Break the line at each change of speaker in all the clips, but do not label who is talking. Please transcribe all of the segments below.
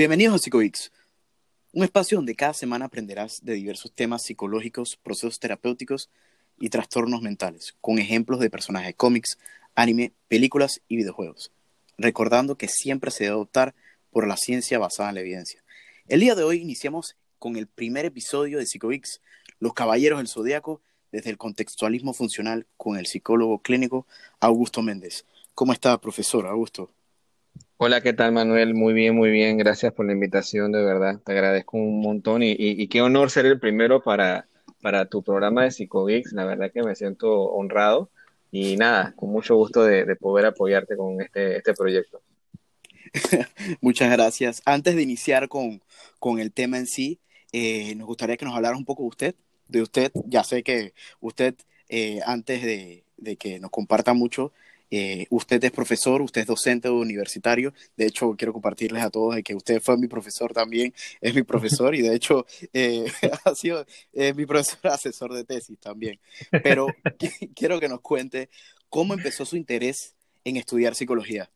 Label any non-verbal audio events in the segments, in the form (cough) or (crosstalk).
Bienvenidos a PsicoX, un espacio donde cada semana aprenderás de diversos temas psicológicos, procesos terapéuticos y trastornos mentales, con ejemplos de personajes cómics, anime, películas y videojuegos, recordando que siempre se debe optar por la ciencia basada en la evidencia. El día de hoy iniciamos con el primer episodio de PsicoX, Los Caballeros del Zodíaco, desde el contextualismo funcional con el psicólogo clínico Augusto Méndez. ¿Cómo está, profesor Augusto?
Hola, ¿qué tal, Manuel? Muy bien, muy bien. Gracias por la invitación, de verdad. Te agradezco un montón y, qué honor ser el primero para, para tu programa de PsicoGeeks. La verdad que me siento honrado y nada, con mucho gusto de, poder apoyarte con este, este proyecto. (laughs)
Muchas gracias. Antes de iniciar con, el tema en sí, eh, nos gustaría que nos hablara un poco de usted. De usted, ya sé que usted, eh, antes de, de, que nos comparta mucho, eh, usted es profesor, usted es docente universitario. De hecho, quiero compartirles a todos de que usted fue mi profesor también, es mi profesor y de hecho eh, (laughs) ha sido mi profesor (laughs) asesor de tesis también. Pero (laughs) quiero que nos cuente cómo empezó su interés en estudiar psicología.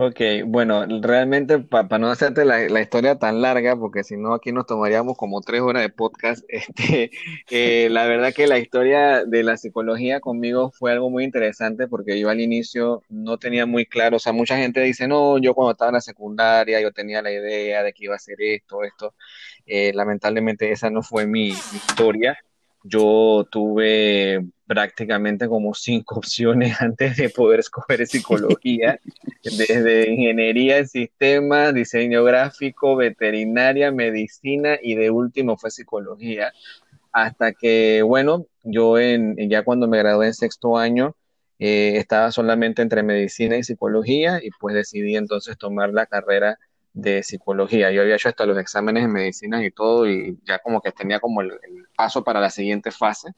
Ok, bueno, realmente para no hacerte la, historia tan larga, porque si no aquí nos tomaríamos como tres horas de podcast, (laughs) este, eh, la verdad que la historia de la psicología conmigo fue algo muy interesante porque yo al inicio no tenía muy claro, o sea, mucha gente dice, no, yo cuando estaba en la secundaria yo tenía la idea de que iba a hacer esto, esto, eh, lamentablemente esa no fue mi historia. Yo tuve prácticamente como cinco (laughs) opciones antes de poder escoger psicología, desde ingeniería en sistemas, diseño gráfico, veterinaria, medicina y de último fue psicología. Hasta que, bueno, yo en, ya cuando me gradué en sexto año, eh, estaba solamente entre medicina y psicología y pues decidí entonces tomar la carrera de psicología. Yo había hecho hasta los exámenes en medicina y todo y ya como que tenía como el, paso para la siguiente fase.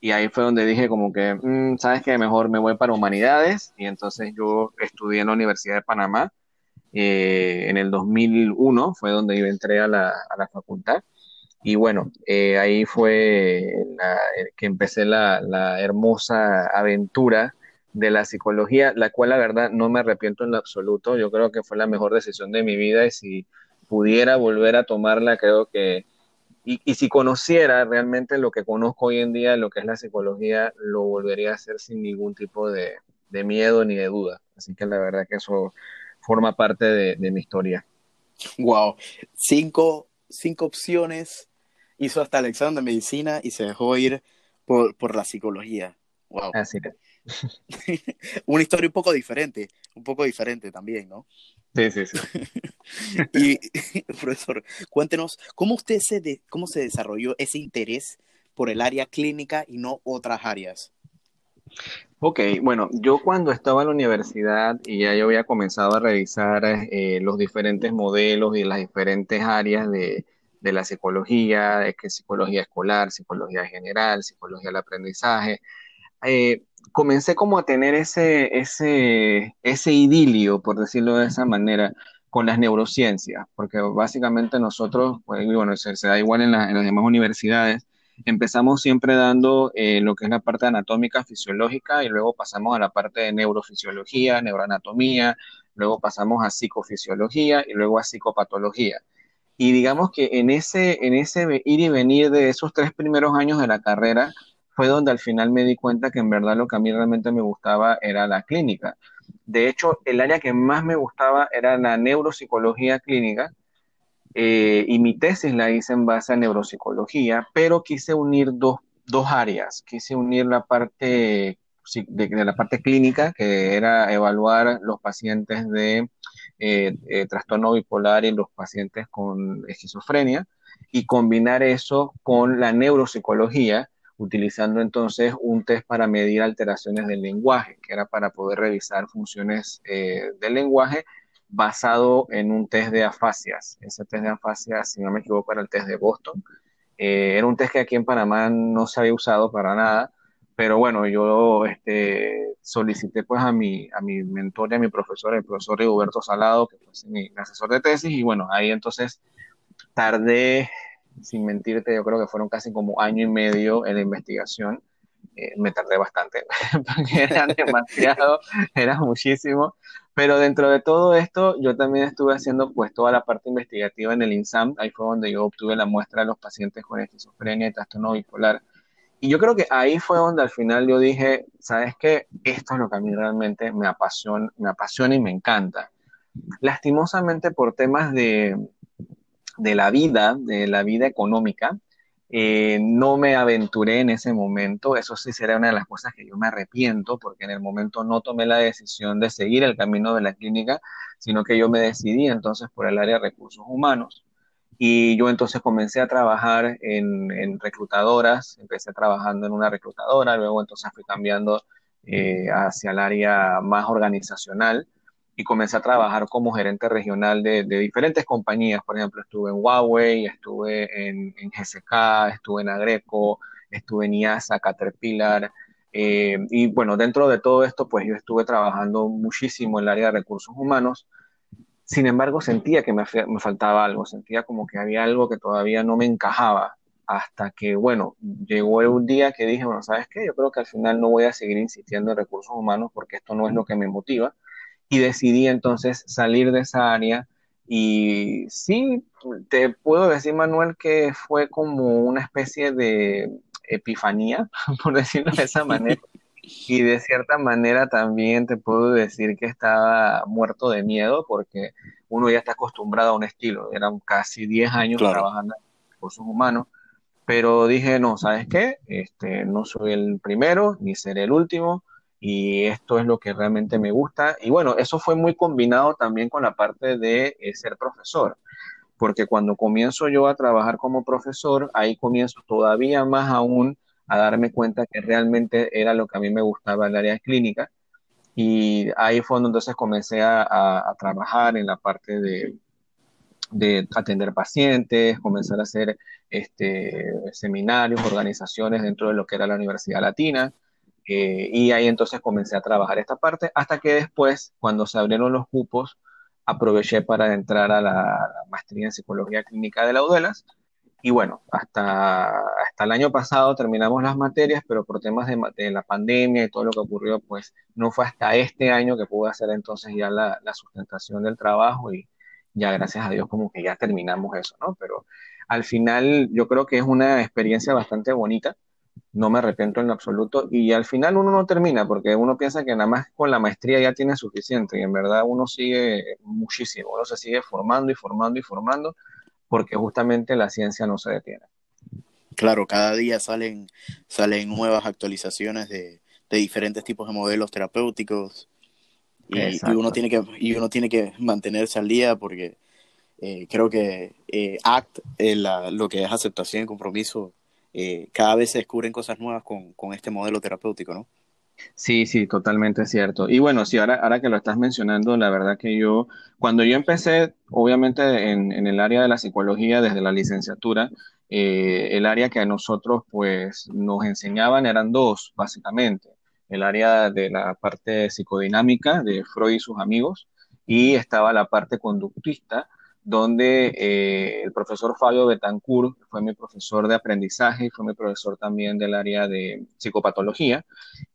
Y ahí fue donde dije como que, mm, ¿sabes qué? Mejor me voy para humanidades. Y entonces yo estudié en la Universidad de Panamá. Eh, en el 2001 fue donde yo entré a la, a la facultad. Y bueno, eh, ahí fue que empecé la, la hermosa aventura de la psicología, la cual la verdad no me arrepiento en lo absoluto. Yo creo que fue la mejor decisión de mi vida y si pudiera volver a tomarla, creo que, y, si conociera realmente lo que conozco hoy en día, lo que es la psicología, lo volvería a hacer sin ningún tipo de, miedo ni de duda. Así que la verdad que eso forma parte de, mi historia.
Wow, cinco, cinco opciones, hizo hasta de medicina y se dejó ir por, por la psicología. Wow.
Así que. (laughs)
Una historia un poco diferente, un poco diferente también, ¿no?
Sí, sí, sí. (laughs)
y, (laughs) profesor, cuéntenos, ¿cómo usted se, de, cómo se desarrolló ese interés por el área clínica y no otras áreas?
Ok, bueno, yo cuando estaba en la universidad y ya yo había comenzado a revisar eh, los diferentes modelos y las diferentes áreas de, de la psicología, es que psicología escolar, psicología general, psicología del aprendizaje, eh, comencé como a tener ese, ese, ese idilio, por decirlo de esa manera, con las neurociencias, porque básicamente nosotros, pues, bueno, se, da igual en, las demás universidades, empezamos siempre dando eh, lo que es la parte anatómica, fisiológica, y luego pasamos a la parte de neurofisiología, neuroanatomía, luego pasamos a psicofisiología y luego a psicopatología. Y digamos que en ese, en ese ir y venir de esos tres primeros años de la carrera, fue donde al final me di cuenta que en verdad lo que a mí realmente me gustaba era la clínica. De hecho, el área que más me gustaba era la neuropsicología clínica eh, y mi tesis la hice en base a neuropsicología, pero quise unir dos, áreas. Quise unir la parte de, la parte clínica, que era evaluar los pacientes de eh, eh, trastorno bipolar y los pacientes con esquizofrenia, y combinar eso con la neuropsicología, utilizando entonces un test para medir alteraciones del lenguaje, que era para poder revisar funciones eh, del lenguaje basado en un test de afasias. Ese test de afasias, si no me equivoco, era el test de Boston. Eh, era un test que aquí en Panamá no se había usado para nada, pero bueno, yo este, solicité pues a mi, a mi mentor y a mi profesor, el profesor Roberto Salado, que fue mi asesor de tesis, y bueno, ahí entonces tardé sin mentirte, yo creo que fueron casi como año y medio en la investigación. Eh, me tardé bastante, (laughs) porque era demasiado, era muchísimo, Pero dentro de todo esto, yo también estuve haciendo pues toda la parte investigativa en el INSAM, ahí fue donde yo obtuve la muestra de los pacientes con esquizofrenia y trastorno bipolar. Y yo creo que ahí fue donde al final yo dije, ¿sabes qué? Esto es lo que a mí realmente me apasiona, me apasiona y me encanta. Lastimosamente por temas de, de la vida, de la vida económica, eh, no me aventuré en ese momento, eso sí será una de las cosas que yo me arrepiento, porque en el momento no tomé la decisión de seguir el camino de la clínica, sino que yo me decidí entonces por el área de recursos humanos. Y yo entonces comencé a trabajar en, en reclutadoras, empecé trabajando en una reclutadora, luego entonces fui cambiando eh, hacia el área más organizacional y comencé a trabajar como gerente regional de, diferentes compañías. Por ejemplo, estuve en Huawei, estuve en, GSK, estuve en Agreco, estuve en IASA, Caterpillar. Eh, y bueno, dentro de todo esto, pues yo estuve trabajando muchísimo en el área de recursos humanos. Sin embargo, sentía que me, me faltaba algo, sentía como que había algo que todavía no me encajaba hasta que, bueno, llegó un día que dije, bueno, ¿sabes qué? Yo creo que al final no voy a seguir insistiendo en recursos humanos porque esto no es lo que me motiva y decidí entonces salir de esa área. Y sí, te puedo decir, Manuel, que fue como una especie de epifanía, (laughs) por decirlo de esa manera. Y de cierta manera también te puedo decir que estaba muerto de miedo porque uno ya está acostumbrado a un estilo. Eran casi 10 años trabajando en recursos humanos. Pero dije, no, ¿sabes qué? Este, no soy el primero ni seré el último y esto es lo que realmente me gusta. Y bueno, eso fue muy combinado también con la parte de eh, ser profesor, porque cuando comienzo yo a trabajar como profesor, ahí comienzo todavía más aún a darme cuenta que realmente era lo que a mí me gustaba el área clínica. Y ahí fue donde entonces comencé a, trabajar en la parte de, de atender pacientes, comenzar a hacer este, seminarios, organizaciones dentro de lo que era la Universidad Latina. Eh, y ahí entonces comencé a trabajar esta parte hasta que después, cuando se abrieron los cupos, aproveché para entrar a la, maestría en psicología clínica de la UDELAS. Y bueno, hasta, hasta el año pasado terminamos las materias, pero por temas de, de, la pandemia y todo lo que ocurrió, pues no fue hasta este año que pude hacer entonces ya la, la sustentación del trabajo y ya gracias a Dios como que ya terminamos eso, ¿no? Pero al final yo creo que es una experiencia bastante bonita no me arrepiento en absoluto y al final uno no termina porque uno piensa que nada más con la maestría ya tiene suficiente y en verdad uno sigue muchísimo, uno se sigue formando y formando y formando porque justamente la ciencia no se detiene.
Claro, cada día salen, salen nuevas actualizaciones de, diferentes tipos de modelos terapéuticos y, uno, tiene que, y uno tiene que mantenerse al día porque eh, creo que eh, ACT, eh, lo que es aceptación y compromiso, eh, cada vez se descubren cosas nuevas con, con, este modelo terapéutico, ¿no?
Sí, sí, totalmente cierto. Y bueno, sí, ahora, ahora que lo estás mencionando, la verdad que yo, cuando yo empecé, obviamente en, en el área de la psicología desde la licenciatura, eh, el área que a nosotros pues nos enseñaban eran dos, básicamente. El área de la parte psicodinámica de Freud y sus amigos y estaba la parte conductista donde eh, el profesor Fabio Betancourt fue mi profesor de aprendizaje y fue mi profesor también del área de psicopatología.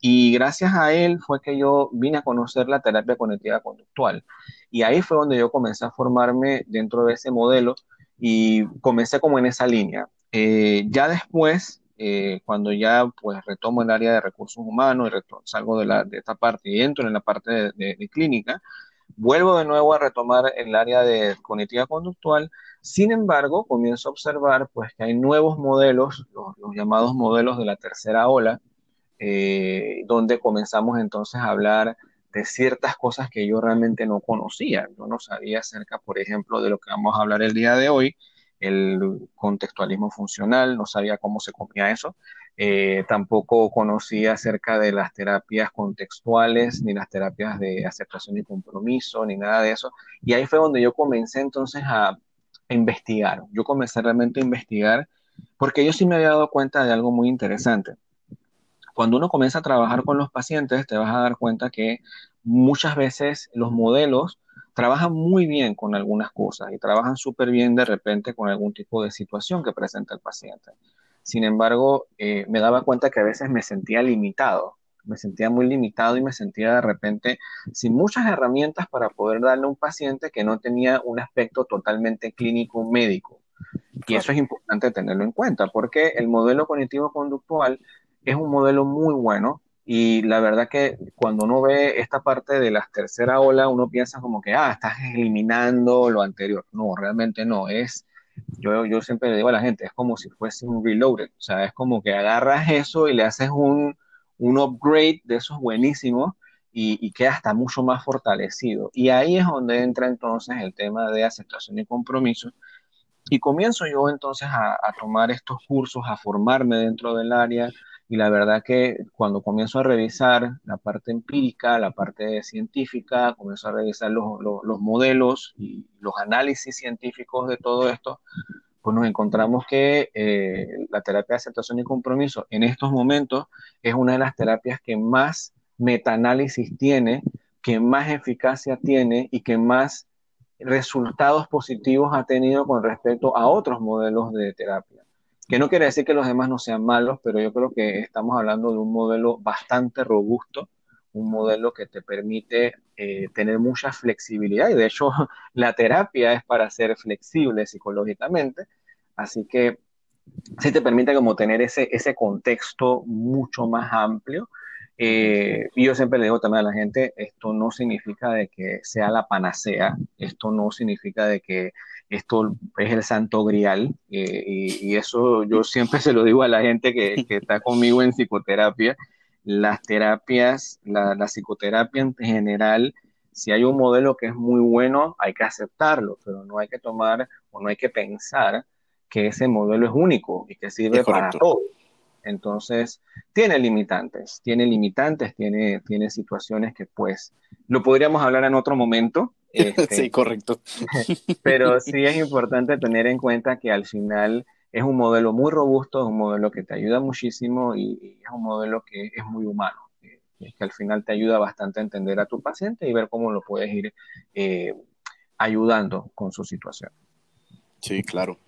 Y gracias a él fue que yo vine a conocer la terapia cognitiva conductual. Y ahí fue donde yo comencé a formarme dentro de ese modelo y comencé como en esa línea. Eh, ya después, eh, cuando ya pues retomo el área de recursos humanos y salgo de, la, de esta parte y entro en la parte de clínica, Vuelvo de nuevo a retomar el área de cognitiva conductual, sin embargo, comienzo a observar pues, que hay nuevos modelos, los, llamados modelos de la tercera ola, eh, donde comenzamos entonces a hablar de ciertas cosas que yo realmente no conocía. Yo no sabía acerca, por ejemplo, de lo que vamos a hablar el día de hoy, el contextualismo funcional, no sabía cómo se comía eso. Eh, tampoco conocía acerca de las terapias contextuales, ni las terapias de aceptación y compromiso, ni nada de eso. Y ahí fue donde yo comencé entonces a, investigar. Yo comencé realmente a investigar porque yo sí me había dado cuenta de algo muy interesante. Cuando uno comienza a trabajar con los pacientes, te vas a dar cuenta que muchas veces los modelos trabajan muy bien con algunas cosas y trabajan súper bien de repente con algún tipo de situación que presenta el paciente. Sin embargo, eh, me daba cuenta que a veces me sentía limitado me sentía muy limitado y me sentía de repente sin muchas herramientas para poder darle a un paciente que no tenía un aspecto totalmente clínico médico. Y eso es importante tenerlo en cuenta, porque el modelo cognitivo-conductual es un modelo muy bueno y la verdad que cuando uno ve esta parte de la tercera ola, uno piensa como que, ah, estás eliminando lo anterior. No, realmente no, es yo, yo siempre le digo a la gente, es como si fuese un reloaded, o sea, es como que agarras eso y le haces un, un upgrade de esos buenísimos y, y, queda hasta mucho más fortalecido. Y ahí es donde entra entonces el tema de aceptación y compromiso. Y comienzo yo entonces a, a tomar estos cursos, a formarme dentro del área, y la verdad que cuando comienzo a revisar la parte empírica, la parte científica, comienzo a revisar los, los, los, modelos y los análisis científicos de todo esto, pues nos encontramos que eh, la terapia de aceptación y compromiso en estos momentos es una de las terapias que más metaanálisis tiene, que más eficacia tiene y que más resultados positivos ha tenido con respecto a otros modelos de terapia que no quiere decir que los demás no sean malos, pero yo creo que estamos hablando de un modelo bastante robusto, un modelo que te permite eh, tener mucha flexibilidad y de hecho (laughs) la terapia es para ser flexible psicológicamente, así que sí te permite como tener ese, ese contexto mucho más amplio. Eh, y yo siempre le digo también a la gente, esto no significa de que sea la panacea, esto no significa de que esto es el santo grial eh, y, eso yo (laughs) siempre se lo digo a la gente que, está (laughs) conmigo en psicoterapia. Las terapias, la, la, psicoterapia en general, si hay un modelo que es muy bueno, hay que aceptarlo, pero no hay que tomar o no hay que pensar que ese modelo es único y que sirve para todo. Entonces, tiene limitantes, tiene limitantes, tiene, tiene situaciones que pues lo podríamos hablar en otro momento, (laughs)
este, sí, correcto. (laughs)
Pero sí es importante tener en cuenta que al final es un modelo muy robusto, es un modelo que te ayuda muchísimo y, es un modelo que es muy humano, que, que, al final te ayuda bastante a entender a tu paciente y ver cómo lo puedes ir eh, ayudando con su situación.
Sí, claro,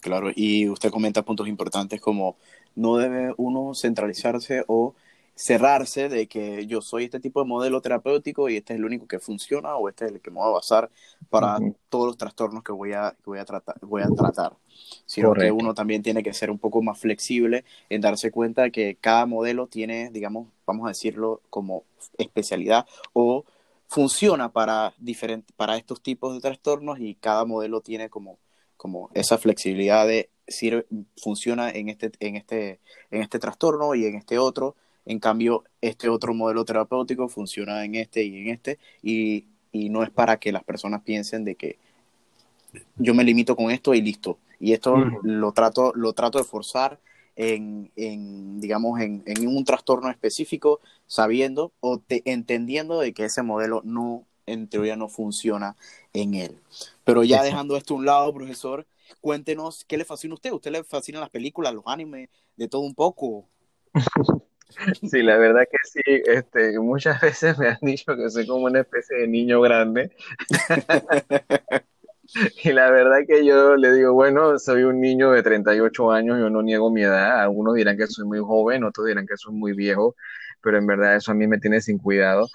claro. Y usted comenta puntos importantes como no debe uno centralizarse o cerrarse de que yo soy este tipo de modelo terapéutico y este es el único que funciona o este es el que me voy a basar para todos los trastornos que voy a, que voy a, tratar, voy a tratar. Sino que uno también tiene que ser un poco más flexible en darse cuenta que cada modelo tiene, digamos, vamos a decirlo como especialidad o funciona para, diferente, para estos tipos de trastornos y cada modelo tiene como, como esa flexibilidad de sirve, funciona en este, en, este, en este trastorno y en este otro en cambio, este otro modelo terapéutico funciona en este y en este, y, y no es para que las personas piensen de que yo me limito con esto y listo. Y esto lo, trato, lo trato de forzar en, en digamos, en, en, un trastorno específico, sabiendo o te, entendiendo de que ese modelo no, en teoría, no funciona en él. Pero ya dejando esto a un lado, profesor, cuéntenos qué le fascina a usted. ¿Usted le fascinan las películas, los animes, de todo un poco? (laughs)
Sí, la verdad que sí, este, muchas (laughs) veces me han dicho que soy como una especie de niño grande. (laughs) y la verdad que yo le digo, bueno, soy un niño de 38 años, yo no niego mi edad. Algunos dirán que soy muy joven, otros dirán que soy muy viejo, pero en verdad eso a mí me tiene sin cuidado.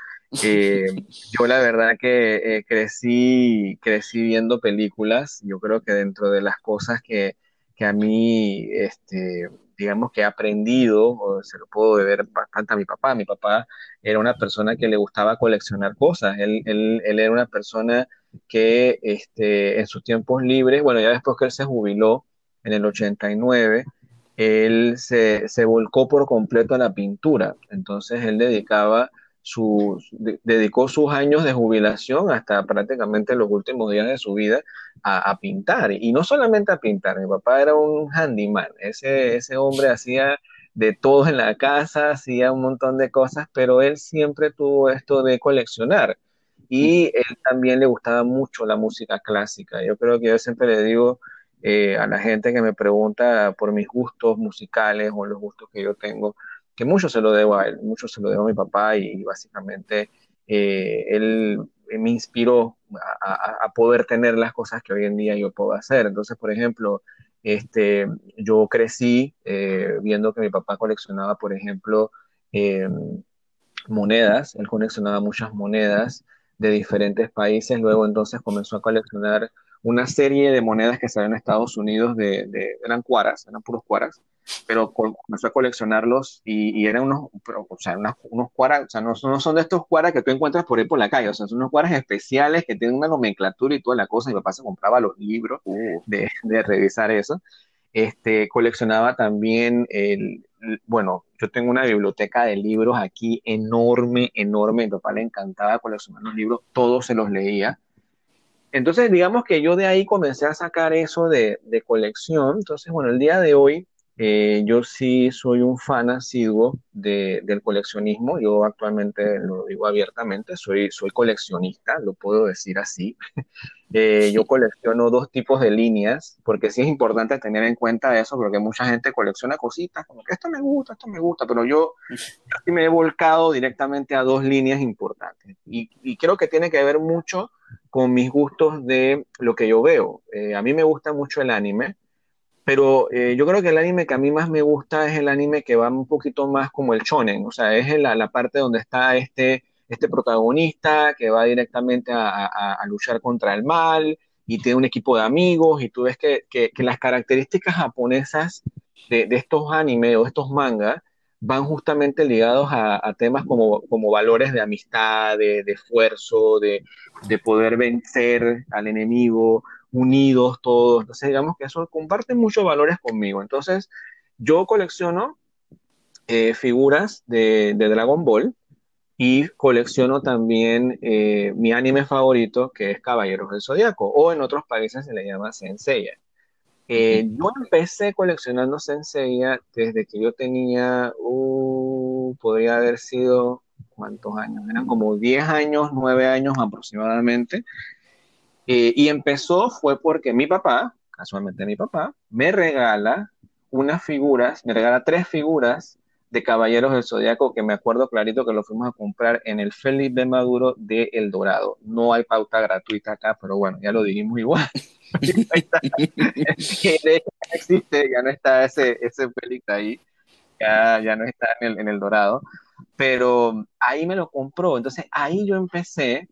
Eh, (laughs) yo la verdad que eh, crecí, crecí viendo películas. Yo creo que dentro de las cosas que, que a mí este, digamos que he aprendido, o se lo puedo deber bastante a mi papá. Mi papá era una persona que le gustaba coleccionar cosas. Él, él, él era una persona que este, en sus tiempos libres, bueno, ya después que él se jubiló en el 89, él se, se volcó por completo a la pintura. Entonces él dedicaba su, dedicó sus años de jubilación hasta prácticamente los últimos días de su vida a, pintar. Y no solamente a pintar, mi papá era un handyman, ese, ese hombre hacía de todo en la casa, hacía un montón de cosas, pero él siempre tuvo esto de coleccionar. Y él también le gustaba mucho la música clásica. Yo creo que yo siempre le digo eh, a la gente que me pregunta por mis gustos musicales o los gustos que yo tengo, que mucho se lo debo a él, mucho se lo debo a mi papá y, básicamente eh, él me inspiró a, poder tener las cosas que hoy en día yo puedo hacer. Entonces, por ejemplo, este, yo crecí eh, viendo que mi papá coleccionaba, por ejemplo, em, monedas, él coleccionaba muchas monedas de diferentes países, luego entonces comenzó a coleccionar una serie de monedas que salían en Estados Unidos, de, eran cuaras, eran puros cuaras, pero comenzó a coleccionarlos y, eran unos, o sea, unos cuaras, o sea, no, son de estos cuaras que tú encuentras por ahí por la calle, o sea, son unos cuaras especiales que tienen una nomenclatura y toda la cosa, y mi papá se compraba los libros uh. de, de revisar eso. Este, coleccionaba también el, bueno, yo tengo una biblioteca de libros aquí enorme, enorme. Mi papá le encantaba coleccionar los libros, todos se los leía. Entonces, digamos que yo de ahí comencé a sacar eso de, colección. Entonces, bueno, el día de hoy eh, yo sí soy un fan asiduo del coleccionismo. Yo actualmente lo digo abiertamente, soy, soy coleccionista, lo puedo decir así. (laughs) Eh, yo colecciono dos tipos de líneas, porque sí es importante tener en cuenta eso, porque mucha gente colecciona cositas, como que esto me gusta, esto me gusta, pero yo, yo me he volcado directamente a dos líneas importantes. Y, y, creo que tiene que ver mucho con mis gustos de lo que yo veo. Eh, a mí me gusta mucho el anime, pero eh, yo creo que el anime que a mí más me gusta es el anime que va un poquito más como el shonen, o sea, es la, la parte donde está este este protagonista que va directamente a, luchar contra el mal y tiene un equipo de amigos y tú ves que, las características japonesas de, estos animes o estos mangas van justamente ligados a, temas como, como, valores de amistad, de, esfuerzo, de, poder vencer al enemigo, unidos todos. Entonces, digamos que eso comparte muchos valores conmigo. Entonces, yo colecciono eh, figuras de, Dragon Ball, y colecciono también eh, mi anime favorito, que es Caballeros del Zodiaco, o en otros países se le llama Senseiya. Eh, yo empecé coleccionando Senseiya desde que yo tenía, uh, podría haber sido, ¿cuántos años? Eran como 10 años, 9 años aproximadamente. Eh, y empezó fue porque mi papá, casualmente mi papá, me regala unas figuras, me regala tres figuras de Caballeros del Zodíaco, que me acuerdo clarito que lo fuimos a comprar en el Felipe Maduro de El Dorado. No hay pauta gratuita acá, pero bueno, ya lo dijimos igual. (laughs) (laughs) ya existe, ya no está ese, ese Félix ahí, ya, ya no está en el, en el Dorado, pero ahí me lo compró. Entonces ahí yo empecé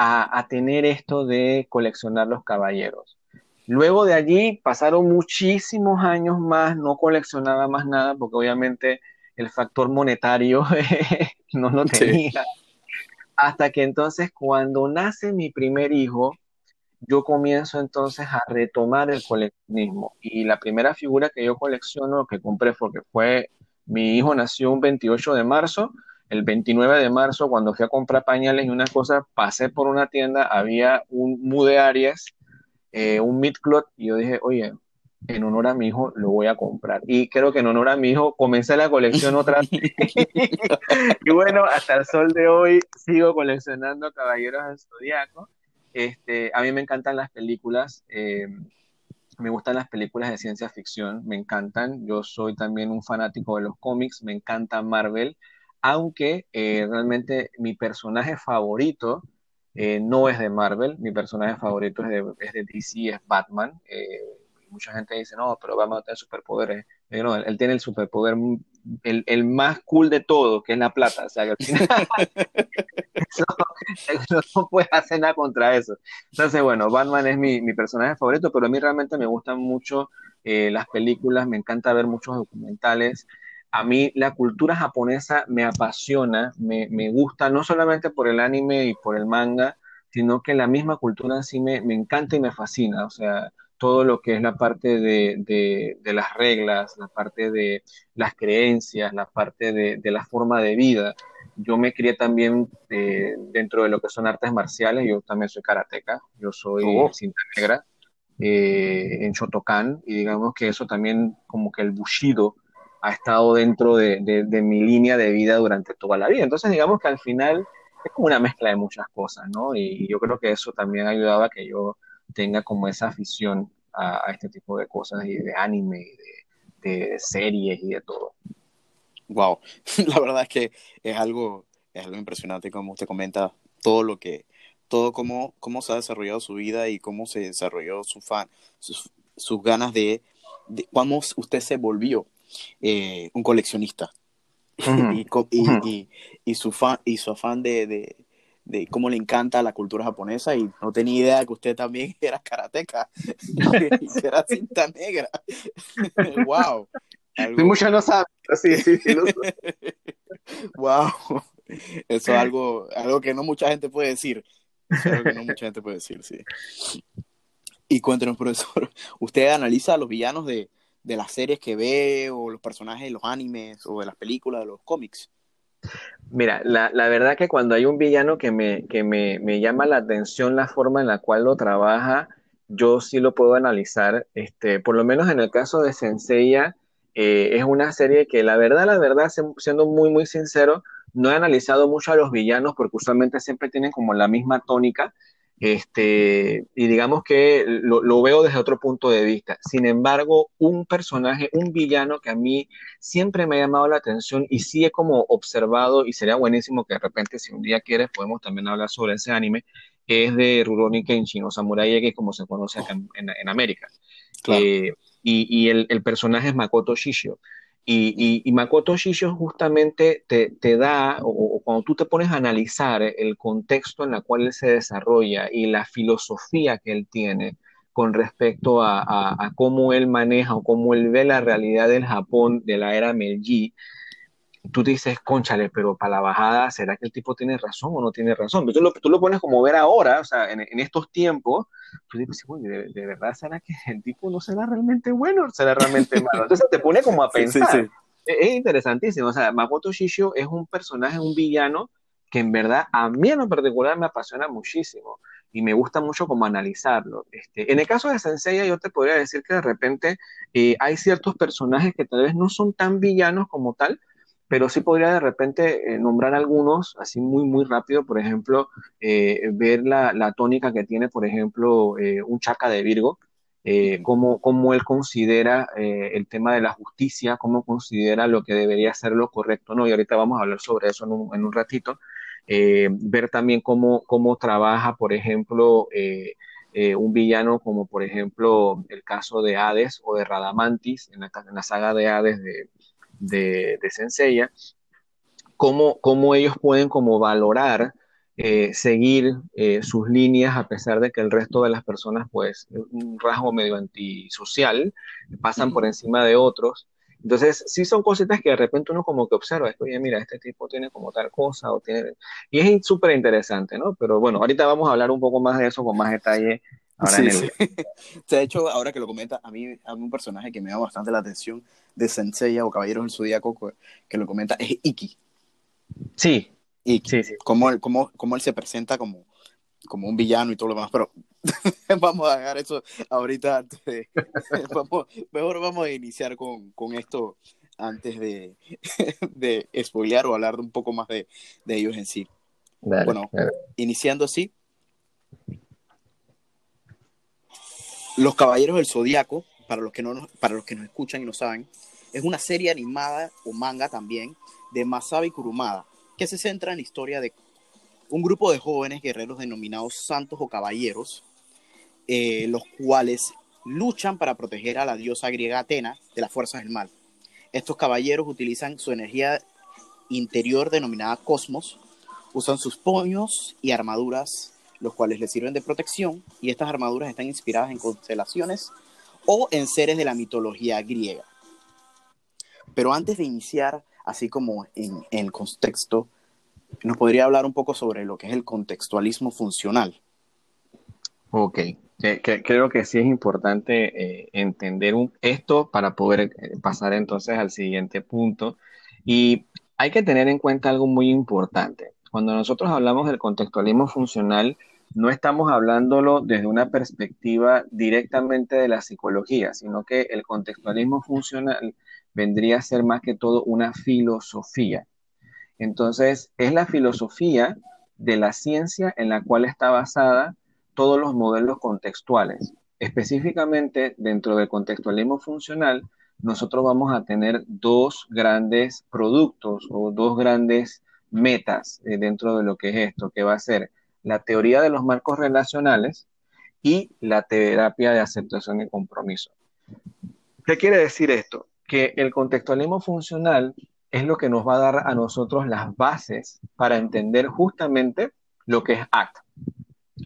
a, a tener esto de coleccionar los caballeros. Luego de allí pasaron muchísimos años más, no coleccionaba más nada porque obviamente el factor monetario (laughs) no lo tenía. Hasta que entonces cuando nace mi primer hijo, yo comienzo entonces a retomar el coleccionismo. Y la primera figura que yo colecciono, que compré porque fue, mi hijo nació un 28 de marzo, el 29 de marzo, cuando fui a comprar pañales y una cosa, pasé por una tienda, había un Mude Aries, eh, un Midcloth, y yo dije, oye, en honor a mi hijo lo voy a comprar. Y creo que en honor a mi hijo comencé la colección otra vez. (laughs) y bueno, hasta el sol de hoy sigo coleccionando Caballeros del Zodíaco. Este, a mí me encantan las películas, eh, me gustan las películas de ciencia ficción, me encantan. Yo soy también un fanático de los cómics, me encanta Marvel, aunque eh, realmente mi personaje favorito eh, no es de Marvel, mi personaje favorito es de, DC, es Batman mucha gente dice, no, pero vamos a tener superpoderes. no, él, tiene el superpoder, el, el, más cool de todo, que es la plata. O sea, que al final (laughs) no puede hacer nada contra eso. Entonces, bueno, Batman es mi, personaje favorito, pero a mí realmente me gustan mucho eh, las películas, me encanta ver muchos documentales. A mí la cultura japonesa me apasiona, me, me gusta, no solamente por el anime y por el manga, sino que la misma cultura en sí me, me encanta y me fascina. O sea, todo lo que es la parte de, las reglas, la parte de las creencias, la parte de, la forma de vida. Yo me crié también eh, dentro de lo que son artes marciales, yo también soy karateca, yo soy oh. cinta negra eh, en Shotokan y digamos que eso también como que el bushido ha estado dentro de, mi línea de vida durante toda la vida. Entonces digamos que al final es como una mezcla de muchas cosas, ¿no? Y yo creo que eso también ayudaba a que yo tenga como esa afición a, este tipo de cosas y de anime y de, series y de todo.
Wow, (laughs) la verdad es que es algo, es algo impresionante como usted comenta todo lo que, todo cómo, cómo se ha desarrollado su vida y cómo se desarrolló su fan, sus, ganas de, de, cómo usted se volvió eh, un coleccionista. (laughs) y, su, fan, y su afán de, de, cómo le encanta la cultura japonesa y no tenía idea que usted también (laughs) era karateca (laughs) y era cinta negra. ¡Wow!
Muchos no saben, sí, sí, sí.
wow. Eso es algo, algo que no mucha gente puede decir. Eso es algo que no mucha gente puede decir, sí. Y cuéntenos, profesor, ¿usted analiza a los villanos de, de las series que ve o los personajes de los animes o de las películas, de los cómics?
Mira, la, la, verdad que cuando hay un villano que, me, que me, me, llama la atención la forma en la cual lo trabaja, yo sí lo puedo analizar. Este, por lo menos en el caso de Senseiya, eh, es una serie que la verdad, la verdad, siendo muy, muy sincero, no he analizado mucho a los villanos porque usualmente siempre tienen como la misma tónica. Este, y digamos que lo, veo desde otro punto de vista. Sin embargo, un personaje, un villano que a mí siempre me ha llamado la atención y sí he como observado, y sería buenísimo que de repente, si un día quieres, podemos también hablar sobre ese anime, es de Rurouni Kenshin o Samurai X, como se conoce acá en, América. Eh, y, el, personaje es Makoto Shishio. Y, Makoto Shishio justamente te, da, o, cuando tú te pones a analizar el contexto en el cual él se desarrolla y la filosofía que él tiene con respecto a, cómo él maneja o cómo él ve la realidad del Japón de la era Meiji, tú dices, conchale, pero para la bajada, ¿será que el tipo tiene razón o no tiene razón? Pero tú lo, tú lo pones como ver ahora, o sea, en, estos tiempos, tú dices, ¿de, verdad será que el tipo no será realmente bueno o será realmente (laughs) malo? Entonces te pone como a pensar. Es, interesantísimo, o sea, Makoto Shishio es un personaje, un villano, que en verdad a mí en lo particular me apasiona muchísimo y me gusta mucho como analizarlo. Este, en el caso de Senseiya, yo te podría decir que de repente eh, hay ciertos personajes que tal vez no son tan villanos como tal, pero sí podría de repente eh, nombrar algunos así muy, muy rápido, por ejemplo, eh, ver la, la, tónica que tiene, por ejemplo, eh, un chaca de Virgo, cómo, cómo, él considera el tema de la justicia, cómo considera lo que debería ser lo correcto, ¿no? Y ahorita vamos a hablar sobre eso en un, en un ratito. ver también cómo, cómo trabaja, por ejemplo, un villano como, por ejemplo, el caso de Hades o de Radamantis, en la, en la saga de Hades de, de, de Senseiya, cómo, cómo, ellos pueden como valorar eh, seguir eh, sus líneas a pesar de que el resto de las personas, pues, un rasgo medio antisocial, pasan por encima de otros. Entonces, sí son cositas que de repente uno como que observa, oye, mira, este tipo tiene como tal cosa, o tiene... Y es súper interesante, ¿no? Pero bueno, ahorita vamos a hablar un poco más de eso con más detalle
sí, sí. (laughs) De hecho, ahora que lo comenta, a mí hay un personaje que me llama bastante la atención de Senseiya o Caballeros del Zodíaco que lo comenta, es Iki.
Sí.
Iki. Sí, sí. Cómo, él, cómo, cómo él se presenta como, como un villano y todo lo demás, pero (laughs) vamos a dejar eso ahorita antes de... (laughs) mejor vamos a iniciar con, con esto antes de, de spoilear o hablar un poco más de, de ellos en sí. bueno, iniciando así, Los Caballeros del Zodíaco, para los que no para los que nos escuchan y no saben, es una serie animada o manga también de Masabi Kurumada, que se centra en la historia de un grupo de jóvenes guerreros denominados santos o caballeros, eh, los cuales luchan para proteger a la diosa griega Atena de las fuerzas del mal. Estos caballeros utilizan su energía interior denominada cosmos, usan sus puños y armaduras los cuales les sirven de protección y estas armaduras están inspiradas en constelaciones o en seres de la mitología griega. Pero antes de iniciar, así como en, el contexto, nos podría hablar un poco sobre lo que es el contextualismo funcional.
Ok, creo que sí es importante eh, entender esto para poder eh, pasar entonces al siguiente punto. Y hay que tener en cuenta algo muy importante. Cuando nosotros hablamos del contextualismo funcional, no estamos hablándolo desde una perspectiva directamente de la psicología, sino que el contextualismo funcional vendría a ser más que todo una filosofía. Entonces, es la filosofía de la ciencia en la cual está basada todos los modelos contextuales. Específicamente, dentro del contextualismo funcional, nosotros vamos a tener dos grandes productos o dos grandes metas eh, dentro de lo que es esto, que va a ser la teoría de los marcos relacionales y la terapia de aceptación y compromiso. ¿Qué quiere decir esto? Que el contextualismo funcional es lo que nos va a dar a nosotros las bases para entender justamente lo que es ACT,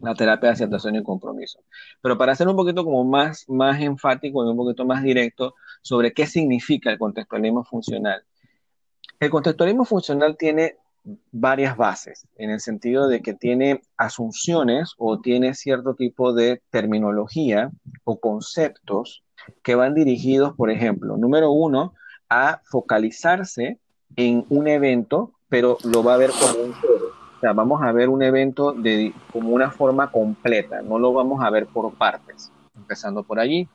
la terapia de aceptación y compromiso. Pero para ser un poquito como más, más enfático y un poquito más directo sobre qué significa el contextualismo funcional. El contextualismo funcional tiene varias bases, en el sentido de que tiene asunciones o tiene cierto tipo de terminología o conceptos que van dirigidos, por ejemplo, número uno, a focalizarse en un evento, pero lo va a ver como un todo. O sea, vamos a ver un evento de, como una forma completa, no lo vamos a ver por partes, empezando por allí.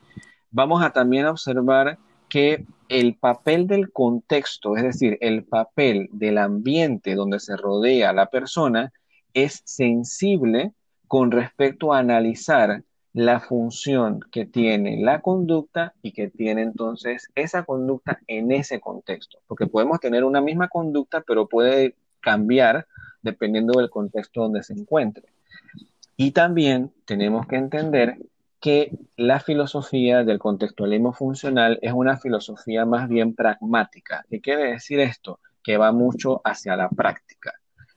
Vamos a también observar que el papel del contexto, es decir, el papel del ambiente donde se rodea la persona, es sensible con respecto a analizar la función que tiene la conducta y que tiene entonces esa conducta en ese contexto. Porque podemos tener una misma conducta, pero puede cambiar dependiendo del contexto donde se encuentre. Y también tenemos que entender que la filosofía del contextualismo funcional es una filosofía más bien pragmática. ¿Qué quiere decir esto? Que va mucho hacia la práctica,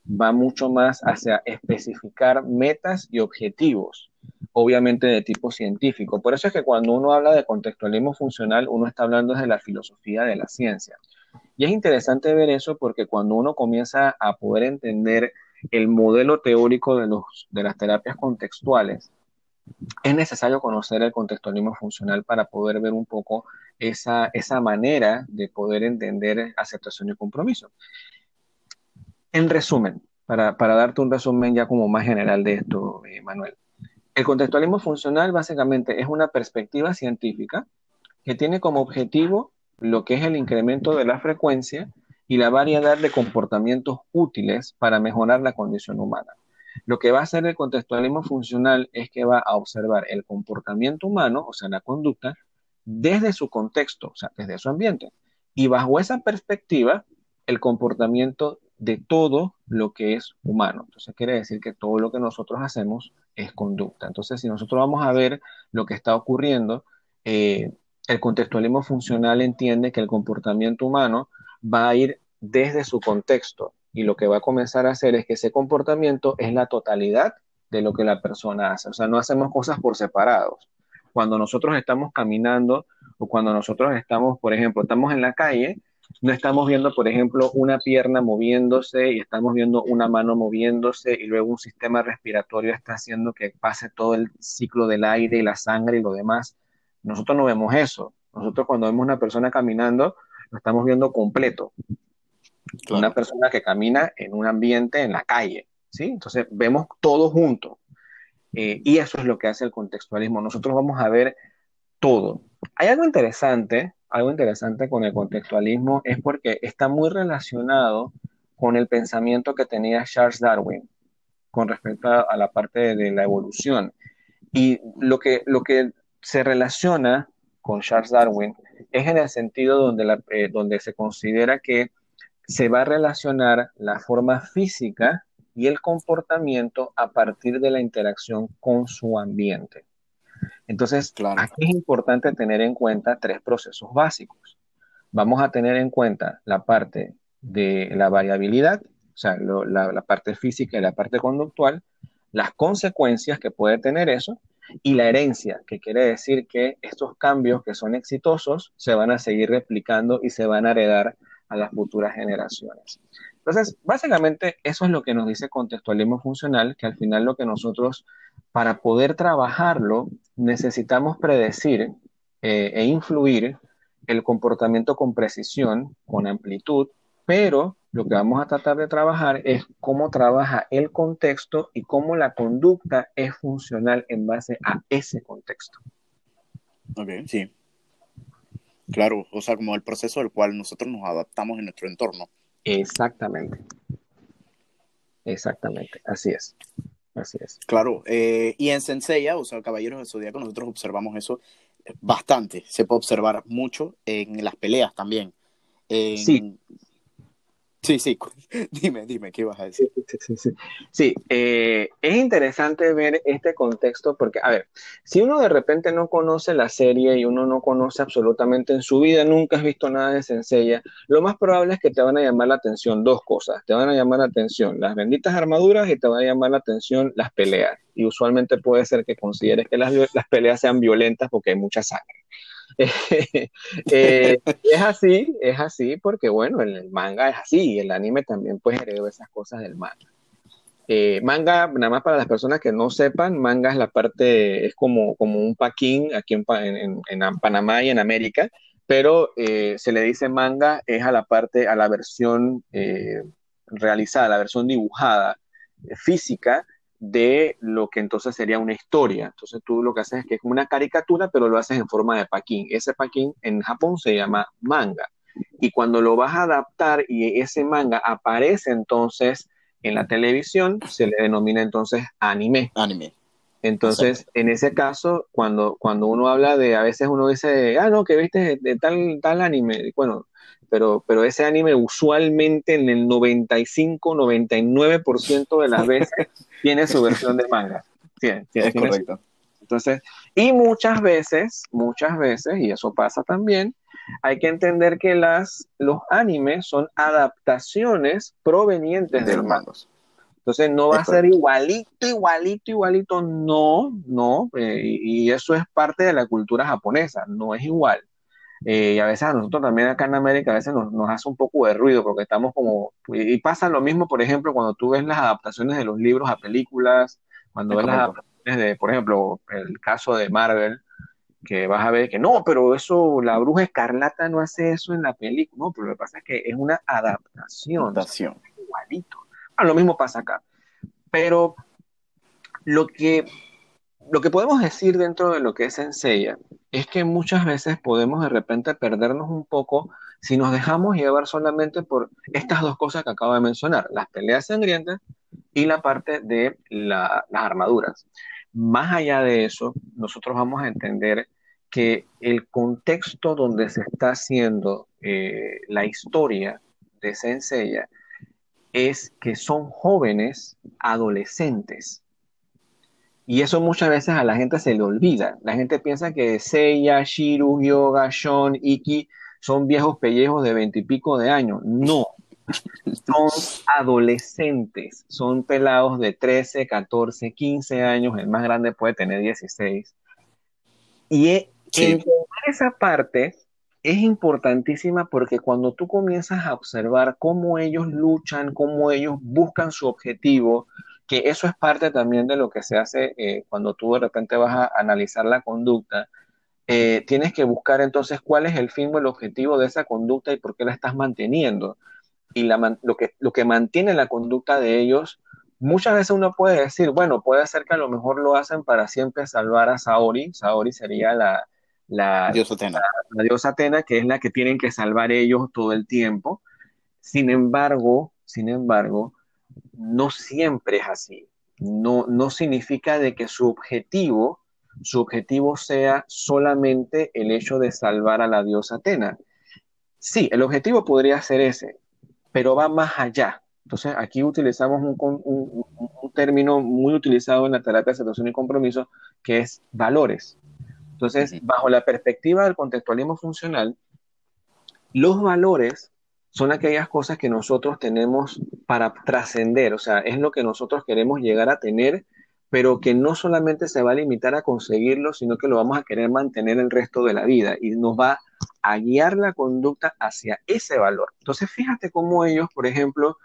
va mucho más hacia especificar metas y objetivos, obviamente de tipo científico. Por eso es que cuando uno habla de contextualismo funcional, uno está hablando de la filosofía de la ciencia. Y es interesante ver eso porque cuando uno comienza a poder entender el modelo teórico de, los, de las terapias contextuales, es necesario conocer el contextualismo funcional para poder ver un poco esa, esa manera de poder entender aceptación y compromiso. En resumen, para, para, darte un resumen ya como más general de esto, eh, Manuel, el contextualismo funcional básicamente es una perspectiva científica que tiene como objetivo lo que es el incremento de la frecuencia y la variedad de comportamientos útiles para mejorar la condición humana. Lo que va a hacer el contextualismo funcional es que va a observar el comportamiento humano, o sea, la conducta, desde su contexto, o sea, desde su ambiente. Y bajo esa perspectiva, el comportamiento de todo lo que es humano. Entonces quiere decir que todo lo que nosotros hacemos es conducta. Entonces, si nosotros vamos a ver lo que está ocurriendo, eh, el contextualismo funcional entiende que el comportamiento humano va a ir desde su contexto, y lo que va a comenzar a hacer es que ese comportamiento es la totalidad de lo que la persona hace. O sea, no hacemos cosas por separados. Cuando nosotros estamos caminando o cuando nosotros estamos, por ejemplo, estamos en la calle, no estamos viendo, por ejemplo, una pierna moviéndose y estamos viendo una mano moviéndose y luego un sistema respiratorio está haciendo que pase todo el ciclo del aire y la sangre y lo demás. Nosotros no vemos eso. Nosotros cuando vemos una persona caminando, lo estamos viendo completo. Una persona que camina en un ambiente en la calle, ¿sí? Entonces vemos todo junto. Eh, y eso es lo que hace el contextualismo. Nosotros vamos a ver todo. Hay algo interesante, algo interesante con el contextualismo es porque está muy relacionado con el pensamiento que tenía Charles Darwin con respecto a, la parte de, la evolución. Y lo que, lo que se relaciona con Charles Darwin es en el sentido donde, eh, donde se considera que se va a relacionar la forma física y el comportamiento a partir de la interacción con su ambiente. Entonces, aquí es importante tener en cuenta tres procesos básicos. Vamos a tener en cuenta la parte de la variabilidad, o sea, la, la parte física y la parte conductual, las consecuencias que puede tener eso y la herencia, que quiere decir que estos cambios que son exitosos se van a seguir replicando y se van a heredar a las futuras generaciones. Entonces, básicamente eso es lo que nos dice contextualismo funcional, que al final lo que nosotros, para poder trabajarlo, necesitamos predecir eh, e influir el comportamiento con precisión, con amplitud, pero lo que vamos a tratar de trabajar es cómo trabaja el contexto y cómo la conducta es funcional en base a ese contexto.
Ok, sí. Claro, o sea, como el proceso del cual nosotros nos adaptamos en nuestro entorno.
Exactamente. Exactamente, así es. Así es.
Claro, eh, y en Senseiya, o sea, Caballeros del Zodíaco, nosotros observamos eso bastante. Se puede observar mucho en las peleas también.
Sí.
Sí, sí, (laughs) dime, dime, ¿qué ibas a decir?
Sí, sí, sí. sí eh, es interesante ver este contexto porque, a ver, si uno de repente no conoce la serie y uno no conoce absolutamente en su vida, nunca has visto nada de Senseiya, lo más probable es que te van a llamar la atención dos cosas. Te van a llamar la atención las benditas armaduras y te van a llamar la atención las peleas. Y usualmente puede ser que consideres que las peleas sean violentas porque hay mucha sangre. (laughs) Eh, es así, es así porque, bueno, el, manga es así y el anime también pues heredó esas cosas del manga. Eh, manga, nada más para las personas que no sepan, manga es la parte, es como, como un paquín aquí en, Panamá y en América, pero eh, se le dice manga es a la parte, a la versión realizada, la versión dibujada, física de lo que entonces sería una historia. Entonces tú lo que haces es que es como una caricatura, pero lo haces en forma de paquín. Ese paquín en Japón se llama manga. Y cuando lo vas a adaptar y ese manga aparece entonces en la televisión, se le denomina entonces anime.
Anime.
Entonces, en ese caso, cuando, cuando uno habla de, a veces uno dice, ah, no, que viste de tal, tal anime. Bueno, pero, pero ese anime usualmente en el 95, 99% de las veces (laughs) tiene su versión de manga. Tiene, es correcto. Entonces, y muchas veces, muchas veces, y eso pasa también, hay que entender que las, los animes son adaptaciones provenientes de los mangas. Entonces no va a ser igualito, igualito, igualito, no, no, eh, y, eso es parte de la cultura japonesa, no es igual. Eh, y a veces a nosotros también acá en América a veces nos, hace un poco de ruido porque estamos como, y, pasa lo mismo, por ejemplo, cuando tú ves las adaptaciones de los libros a películas, cuando ves las adaptaciones de, por ejemplo, el caso de Marvel, que vas a ver que no, pero eso, la bruja escarlata no hace eso en la película, no, pero lo que pasa es que es una adaptación.
Adaptación.
igualito. Ah, lo mismo pasa acá. Pero lo que lo que podemos decir dentro de lo que es Senseiya es que muchas veces podemos de repente perdernos un poco si nos dejamos llevar solamente por estas dos cosas que acabo de mencionar, las peleas sangrientas y la parte de las armaduras. Más allá de eso, nosotros vamos a entender que el contexto donde se está haciendo eh, la historia de Senseiya es que son jóvenes adolescentes y eso muchas veces a la gente se le olvida. La gente piensa que Seiya, Shiru, Yoga, Shon, Iki son viejos pellejos de veintipico de años. No. Son adolescentes, son pelados de 13, 14, 15 años, el más grande puede tener 16. Y e, esa parte es importantísima porque cuando tú comienzas a observar cómo ellos luchan, cómo ellos buscan su objetivo, que eso es parte también de lo que se hace eh, cuando tú de repente vas a analizar la conducta. Eh, tienes que buscar entonces cuál es el fin o el objetivo de esa conducta y por qué la estás manteniendo. Y lo, que, lo que mantiene la conducta de ellos, muchas veces uno puede decir, bueno, puede ser que a lo mejor lo hacen para siempre salvar a Saori. Saori sería la, la
diosa Atena.
La, diosa Atena, que es la que tienen que salvar ellos todo el tiempo. Sin embargo, sin embargo, no siempre es así. No, no significa de que su objetivo, su objetivo sea solamente el hecho de salvar a la diosa Atena. Sí, el objetivo podría ser ese, pero va más allá. Entonces, aquí utilizamos un, término muy utilizado en la terapia de aceptación y compromiso, que es valores. Entonces, bajo la perspectiva del contextualismo funcional, los valores son aquellas cosas que nosotros tenemos para trascender, o sea, es lo que nosotros queremos llegar a tener, pero que no solamente se va a limitar a conseguirlo, sino que lo vamos a querer mantener el resto de la vida y nos va a guiar la conducta hacia ese valor. Entonces, fíjate cómo ellos, por ejemplo,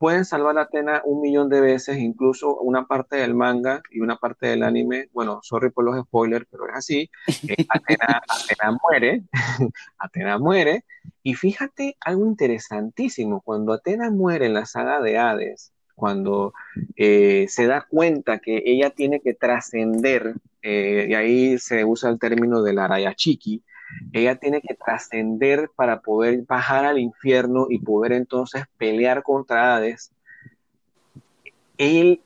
pueden salvar a Atena un millón de veces, incluso una parte del manga y una parte del anime. Bueno, sorry por los spoilers, pero es así. Eh, (laughs) Atena, muere, (laughs) Atena muere. Y fíjate algo interesantísimo, cuando Atena muere en la saga de Hades, cuando eh, se da cuenta que ella tiene que trascender, eh, y ahí se usa el término de la Arayachiki, ella tiene que trascender para poder bajar al infierno y poder entonces pelear contra Hades. Él,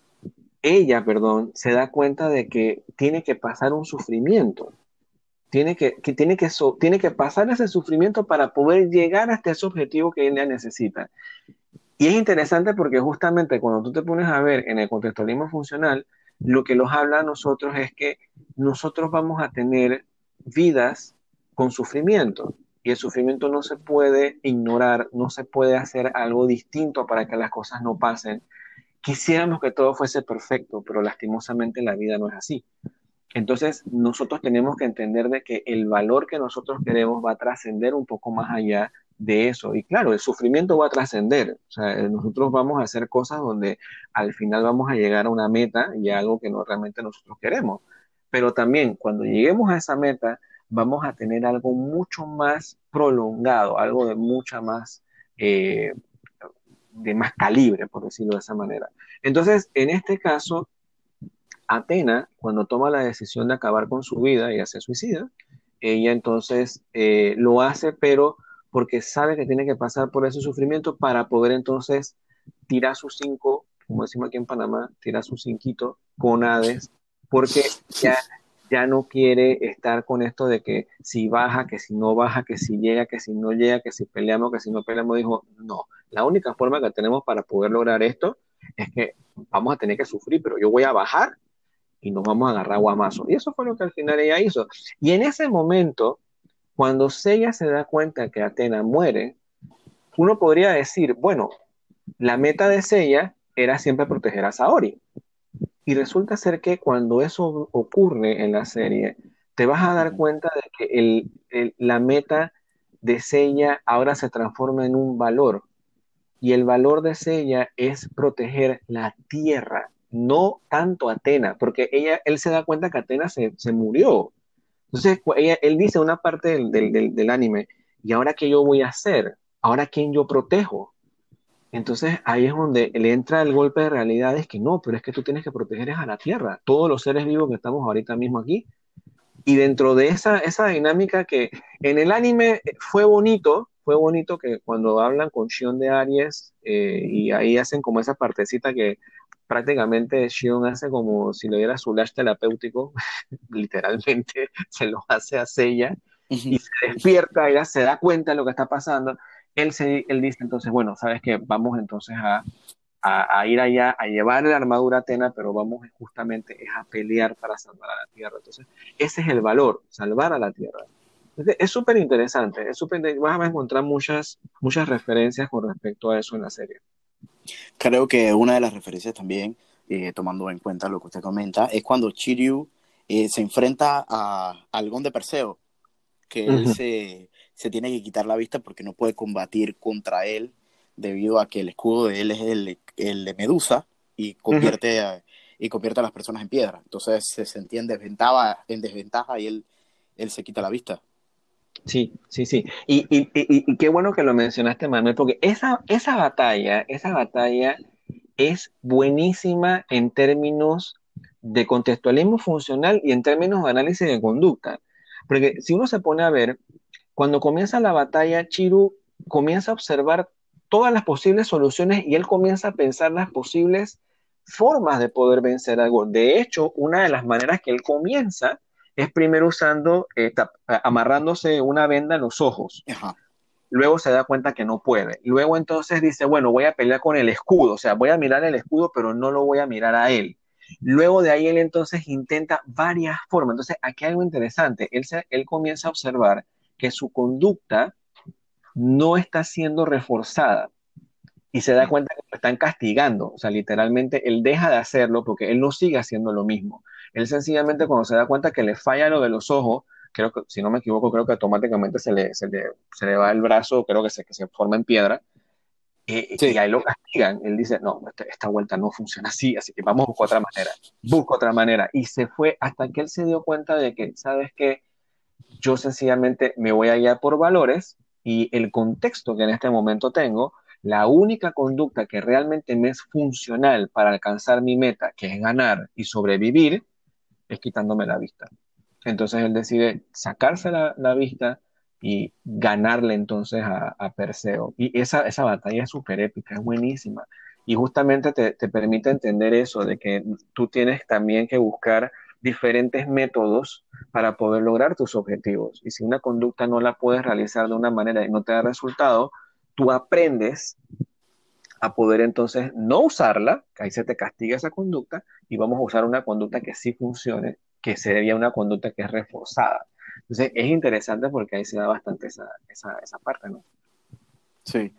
ella, perdón, se da cuenta de que tiene que pasar un sufrimiento. Tiene que, tiene, que tiene que pasar ese sufrimiento para poder llegar hasta ese objetivo que ella necesita. Y es interesante porque justamente cuando tú te pones a ver en el contextualismo funcional, lo que nos habla a nosotros es que nosotros vamos a tener vidas con sufrimiento y el sufrimiento no se puede ignorar, no se puede hacer algo distinto para que las cosas no pasen. Quisiéramos que todo fuese perfecto, pero lastimosamente la vida no es así. Entonces, nosotros tenemos que entender de que el valor que nosotros queremos va a trascender un poco más allá de eso. Y claro, el sufrimiento va a trascender. O sea, nosotros vamos a hacer cosas donde al final vamos a llegar a una meta y a algo que no realmente nosotros queremos. Pero también cuando lleguemos a esa meta, vamos a tener algo mucho más prolongado, algo de mucha más, eh, de más calibre, por decirlo de esa manera. Entonces, en este caso, Atena, cuando toma la decisión de acabar con su vida y hace suicida, ella entonces eh, lo hace, pero porque sabe que tiene que pasar por ese sufrimiento para poder entonces tirar sus cinco, como decimos aquí en Panamá, tirar sus cinquito con Hades, porque ya, ya no quiere estar con esto de que si baja, que si no baja, que si llega, que si no llega, que si peleamos, que si no peleamos, dijo, no, la única forma que tenemos para poder lograr esto es que vamos a tener que sufrir, pero yo voy a bajar y nos vamos a agarrar guamazo. Y eso fue lo que al final ella hizo. Y en ese momento, cuando Seiya se da cuenta que Atena muere, uno podría decir, bueno, la meta de Seiya era siempre proteger a Saori. Y resulta ser que cuando eso ocurre en la serie, te vas a dar cuenta de que la meta de Seiya ahora se transforma en un valor. Y el valor de Seiya es proteger la tierra, no tanto Atena, porque ella, él se da cuenta que Atena se, se murió. Entonces, él dice una parte del, anime, ¿y ahora qué yo voy a hacer? ¿Ahora quién yo protejo? Entonces ahí es donde le entra el golpe de realidad, es que no, pero es que tú tienes que proteger a la Tierra, todos los seres vivos que estamos ahorita mismo aquí. Y dentro de esa, esa dinámica que en el anime fue bonito, fue bonito que cuando hablan con Shion de Aries eh, y ahí hacen como esa partecita que prácticamente Shion hace como si le diera su lash terapéutico, (laughs) literalmente (laughs) se lo hace a Seiya y se despierta, ella se da cuenta de lo que está pasando. Él, se, él dice entonces, bueno, sabes que vamos entonces a, a, ir allá, a llevar la armadura a Atena, pero vamos justamente es a pelear para salvar a la Tierra. Entonces, ese es el valor, salvar a la Tierra. es súper interesante, es súper, vas a encontrar muchas, muchas referencias con respecto a eso en la serie.
Creo que una de las referencias también, eh, tomando en cuenta lo que usted comenta, es cuando Chiryu eh, se enfrenta a, al de Perseo, que él se, se, tiene que quitar la vista porque no puede combatir contra él debido a que el escudo de él es el, el de Medusa y convierte, a, y convierte a las personas en piedra. Entonces se sentía en desventaja, en desventaja y él, él se quita la vista.
Sí, sí, sí. Y, y, y, qué bueno que lo mencionaste, Manuel, porque esa, esa batalla, esa batalla es buenísima en términos de contextualismo funcional y en términos de análisis de conducta. Porque si uno se pone a ver, cuando comienza la batalla, Chiru comienza a observar todas las posibles soluciones y él comienza a pensar las posibles formas de poder vencer algo. De hecho, una de las maneras que él comienza es primero usando, eh, amarrándose una venda en los ojos. Luego se da cuenta que no puede. Luego entonces dice, bueno, voy a pelear con el escudo, o sea, voy a mirar el escudo, pero no lo voy a mirar a él. Luego de ahí él entonces intenta varias formas. Entonces aquí hay algo interesante. Él, él comienza a observar que su conducta no está siendo reforzada y se da cuenta que lo están castigando. O sea, literalmente él deja de hacerlo porque él no sigue haciendo lo mismo. Él sencillamente cuando se da cuenta que le falla lo de los ojos, creo que, si no me equivoco, creo que automáticamente se le, se le, se le va el brazo, creo que se, que se forma en piedra, y, y ahí lo castigan. Él dice, no, esta, esta, vuelta no funciona así, así que vamos a buscar otra manera, busca otra manera. Y se fue hasta que él se dio cuenta de que, ¿sabes qué? Yo sencillamente me voy a guiar por valores y el contexto que en este momento tengo, la única conducta que realmente me es funcional para alcanzar mi meta, que es ganar y sobrevivir, es quitándome la vista. Entonces él decide sacarse la, vista y ganarle entonces a, Perseo. Y esa, esa batalla es súper épica, es buenísima. Y justamente te, te, permite entender eso, de que tú tienes también que buscar diferentes métodos para poder lograr tus objetivos. Y si una conducta no la puedes realizar de una manera y no te da resultado, tú aprendes a poder entonces no usarla, que ahí se te castiga esa conducta, y vamos a usar una conducta que sí funcione, que sería una conducta que es reforzada. Entonces es interesante porque ahí se da bastante esa, esa, esa parte, ¿no?
Sí,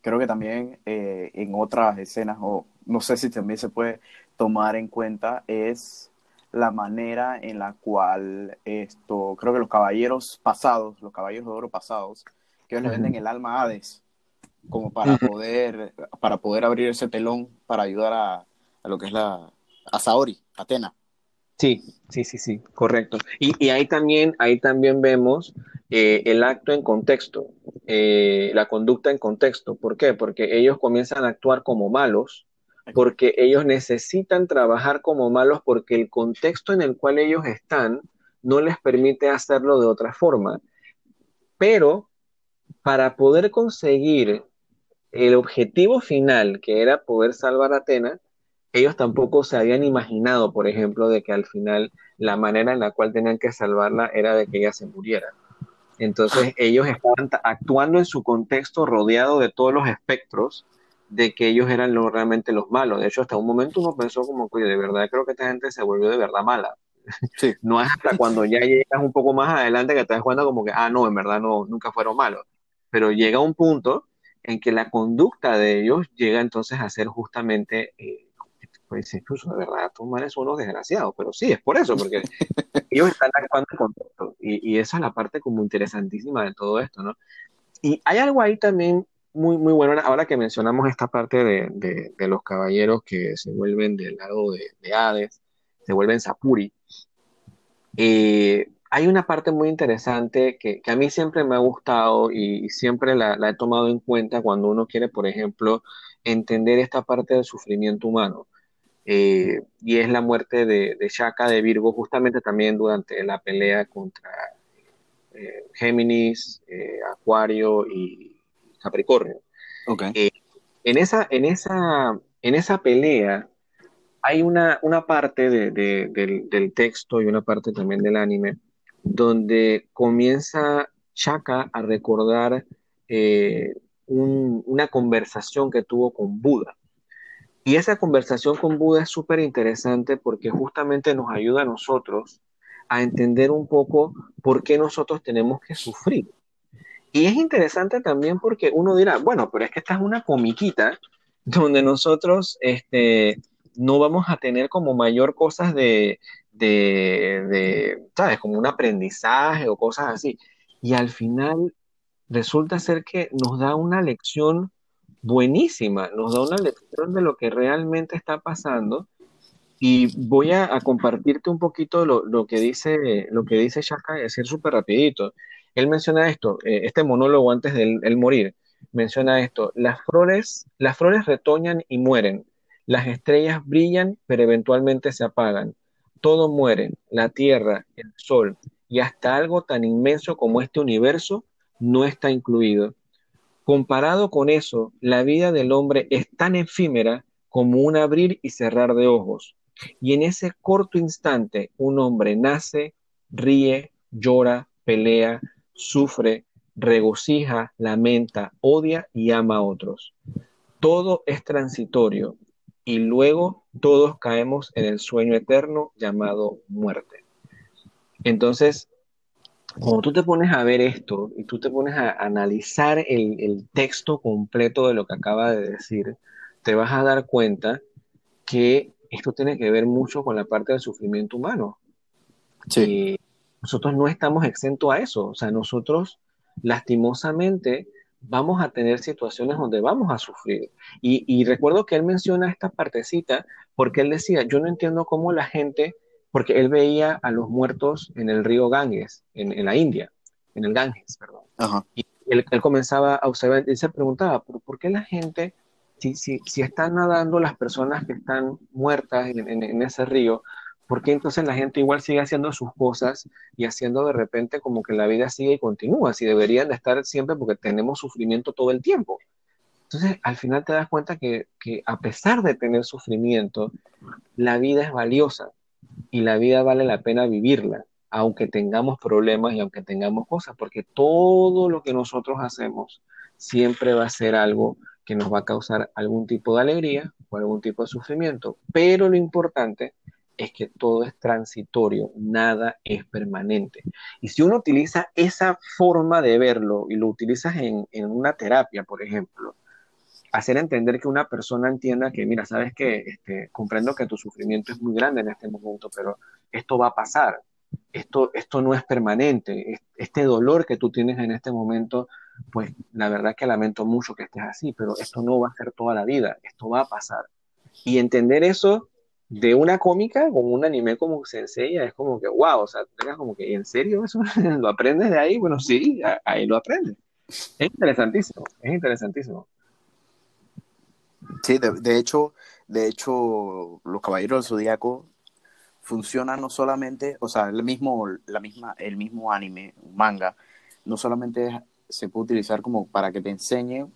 creo que también eh, en otras escenas, o no sé si también se puede tomar en cuenta, es la manera en la cual esto, creo que los caballeros pasados, los caballeros de oro pasados, que ellos le venden el alma a Hades, como para poder, para poder abrir ese telón para ayudar a, a lo que es la, a Saori, Atena.
Sí, sí, sí, sí, correcto. Y, y ahí también, ahí también vemos eh, el acto en contexto, eh, la conducta en contexto. ¿Por qué? Porque ellos comienzan a actuar como malos, porque ellos necesitan trabajar como malos porque el contexto en el cual ellos están no les permite hacerlo de otra forma. Pero para poder conseguir el objetivo final, que era poder salvar a Atena, ellos tampoco se habían imaginado, por ejemplo, de que al final la manera en la cual tenían que salvarla era de que ella se muriera. Entonces ellos estaban actuando en su contexto rodeado de todos los espectros de que ellos eran lo, realmente los malos. De hecho, hasta un momento uno pensó como, oye, de verdad creo que esta gente se volvió de verdad mala. Sí. (laughs) no es hasta cuando ya llegas un poco más adelante que te das cuenta como que, ah, no, en verdad no, nunca fueron malos. Pero llega un punto en que la conducta de ellos llega entonces a ser justamente eh, pues incluso de verdad, tú eres unos desgraciados, pero sí, es por eso, porque (laughs) ellos están actuando en contexto, y, y, esa es la parte como interesantísima de todo esto, ¿no? Y hay algo ahí también muy, muy bueno, ahora que mencionamos esta parte de, de, de los caballeros que se vuelven del lado de, de Hades, se vuelven Sapuri, eh, hay una parte muy interesante que, que, a mí siempre me ha gustado y, siempre la, la he tomado en cuenta cuando uno quiere, por ejemplo, entender esta parte del sufrimiento humano eh, y es la muerte de, de, Shaka de Virgo justamente también durante la pelea contra eh, Géminis, eh, Acuario y Capricornio.
Okay.
Eh, en, esa, en, esa, en esa pelea hay una, una parte de, de, del, del, texto y una parte también del anime donde comienza Shaka a recordar eh, un, una conversación que tuvo con Buda. Y esa conversación con Buda es súper interesante porque justamente nos ayuda a nosotros a entender un poco por qué nosotros tenemos que sufrir. Y es interesante también porque uno dirá, bueno, pero es que esta es una comiquita donde nosotros este, no vamos a tener como mayor cosas de, de, ¿sabes? Como un aprendizaje o cosas así. Y al final resulta ser que nos da una lección buenísima, nos da una lección de lo que realmente está pasando y voy a, a compartirte un poquito lo, lo, que dice lo que dice Shaka, decir súper rapidito. Él menciona esto, eh, este monólogo antes de él morir, menciona esto, las flores, las flores retoñan y mueren, las estrellas brillan pero eventualmente se apagan, todo muere, la tierra, el sol y hasta algo tan inmenso como este universo no está incluido. Comparado con eso, la vida del hombre es tan efímera como un abrir y cerrar de ojos. Y en ese corto instante, un hombre nace, ríe, llora, pelea, sufre, regocija, lamenta, odia y ama a otros. Todo es transitorio y luego todos caemos en el sueño eterno llamado muerte. Entonces, cuando tú te pones a ver esto y tú te pones a analizar el, el, texto completo de lo que acaba de decir, te vas a dar cuenta que esto tiene que ver mucho con la parte del sufrimiento humano.
Sí.
Nosotros no estamos exentos a eso. O sea, nosotros lastimosamente vamos a tener situaciones donde vamos a sufrir. Y, y recuerdo que él menciona esta partecita porque él decía, yo no entiendo cómo la gente porque él veía a los muertos en el río Ganges, en, en la India, en el Ganges, perdón.
Ajá.
Y él, él, comenzaba a observar, él se preguntaba, ¿por, ¿por qué la gente, si, si, si, están nadando las personas que están muertas en, en, en, ese río, ¿por qué entonces la gente igual sigue haciendo sus cosas y haciendo de repente como que la vida sigue y continúa? Si deberían de estar siempre porque tenemos sufrimiento todo el tiempo. Entonces, al final te das cuenta que, que a pesar de tener sufrimiento, la vida es valiosa y la vida vale la pena vivirla, aunque tengamos problemas y aunque tengamos cosas, porque todo lo que nosotros hacemos siempre va a ser algo que nos va a causar algún tipo de alegría o algún tipo de sufrimiento, pero lo importante que todo es transitorio, nada es permanente. Y si uno utiliza esa forma de verlo y lo utilizas en, una terapia, por ejemplo, hacer entender que una persona entienda que, mira, sabes que este, comprendo que tu sufrimiento es muy grande en este momento, pero esto va a pasar, esto, esto no es permanente, este dolor que tú tienes en este momento, pues la verdad que lamento mucho que estés así, pero esto no va a ser toda la vida, esto va a pasar. Y entender eso de una cómica con un anime como Sensei es como que, wow, o sea, tengas como que, ¿en serio eso (laughs) lo aprendes de ahí? Bueno, sí, ahí lo aprendes. Es interesantísimo, es interesantísimo.
Sí, de, hecho, de hecho, los Caballeros del Zodíaco funcionan no solamente, o sea, el mismo, la misma, el mismo anime, manga, no solamente se puede utilizar como para que te enseñe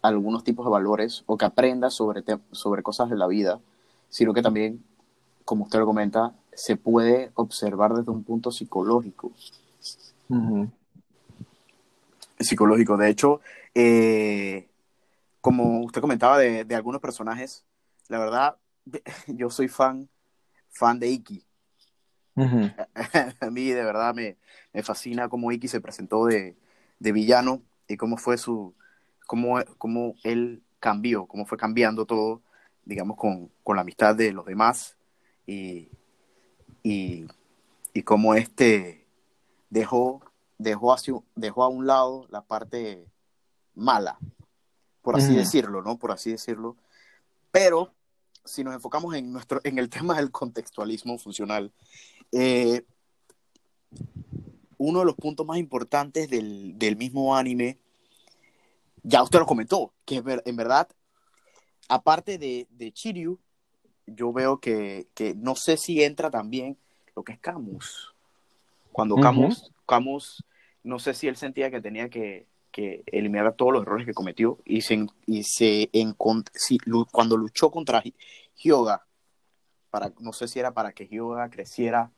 algunos tipos de valores o que aprendas sobre, sobre cosas de la vida, sino que también, como usted lo comenta, se puede observar desde un punto psicológico. Psicológico. De hecho, eh, como usted comentaba de, algunos personajes, la verdad, (laughs) yo soy fan, fan de Iki. (laughs) A mí de verdad me, fascina cómo Iki se presentó de, villano y cómo fue su, cómo, cómo él cambió, cómo fue cambiando todo digamos, con, la amistad de los demás y, y, y cómo este dejó, dejó, dejó a un lado la parte mala, por así decirlo, ¿no? Por así decirlo. Pero si nos enfocamos en, nuestro, en el (laughs) tema del contextualismo funcional, eh, uno de los puntos más importantes del, del, mismo anime, ya usted lo comentó, que en verdad aparte de, de Chiryu, yo veo que, no sé si entra también lo que es Camus. Cuando Camus, Camus, no sé si él sentía que tenía que, eliminar todos los errores que cometió y se, y se cuando luchó contra Hyoga, para, no sé si era para que Hyoga creciera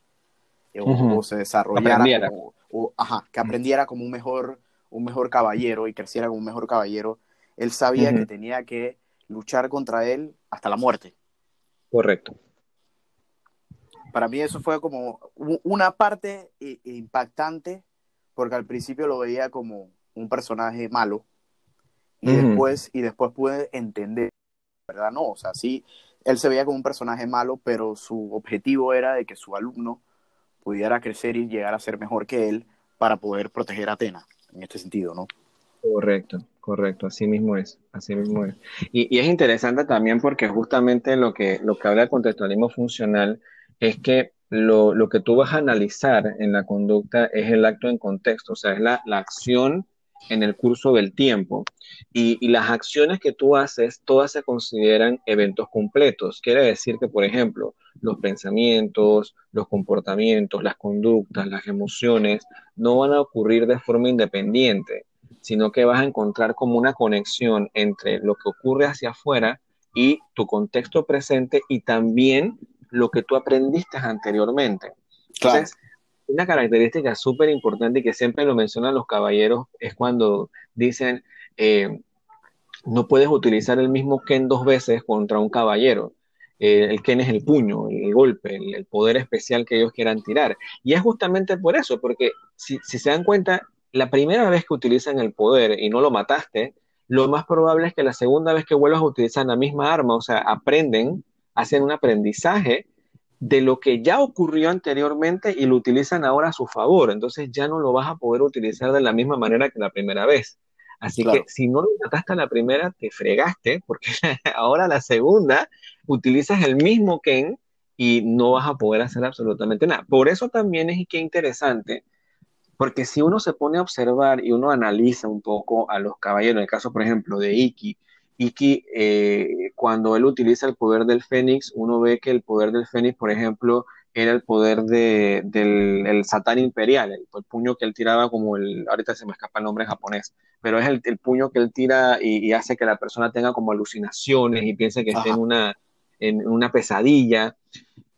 eh, o, se desarrollara, o, ajá, que aprendiera como un mejor, un mejor caballero y creciera como un mejor caballero, él sabía que tenía que luchar contra él hasta la muerte.
Correcto.
Para mí eso fue como una parte impactante, porque al principio lo veía como un personaje malo, y, después, y después pude entender, ¿verdad? No, o sea, sí, él se veía como un personaje malo, pero su objetivo era de que su alumno pudiera crecer y llegar a ser mejor que él para poder proteger a Atena, en este sentido, ¿no?
Correcto, correcto, así mismo es, así mismo es. Y, es interesante también porque justamente lo que, lo que habla el contextualismo funcional es que lo, que tú vas a analizar en la conducta es el acto en contexto, o sea, es la, acción en el curso del tiempo. Y, y, las acciones que tú haces, todas se consideran eventos completos. Quiere decir que, por ejemplo, los pensamientos, los comportamientos, las conductas, las emociones, no van a ocurrir de forma independiente sino que vas a encontrar como una conexión entre lo que ocurre hacia afuera y tu contexto presente y también lo que tú aprendiste anteriormente. Entonces, una característica súper importante y que siempre lo mencionan los caballeros es cuando dicen, eh, no puedes utilizar el mismo Ken dos veces contra un caballero. Eh, el Ken es el puño, el golpe, el, poder especial que ellos quieran tirar. Y es justamente por eso, porque si, si se dan cuenta, la primera vez que utilizan el poder y no lo mataste, lo más probable es que la segunda vez que vuelvas a utilizar la misma arma, o sea, aprenden, hacen un aprendizaje de lo que ya ocurrió anteriormente y lo utilizan ahora a su favor. Entonces ya no lo vas a poder utilizar de la misma manera que la primera vez. Así que si no lo mataste a la primera, te fregaste, porque (laughs) ahora la segunda utilizas el mismo Ken y no vas a poder hacer absolutamente nada. Por eso también es que interesante porque si uno se pone a observar y uno analiza un poco a los caballeros, en el caso, por ejemplo, de Iki, Iki, eh, cuando él utiliza el poder del Fénix, uno ve que el poder del Fénix, por ejemplo, era el poder de, del Satán Imperial, el, puño que él tiraba como el, ahorita se me escapa el nombre japonés, pero es el, puño que él tira y, hace que la persona tenga como alucinaciones y piense que está en una, en una pesadilla.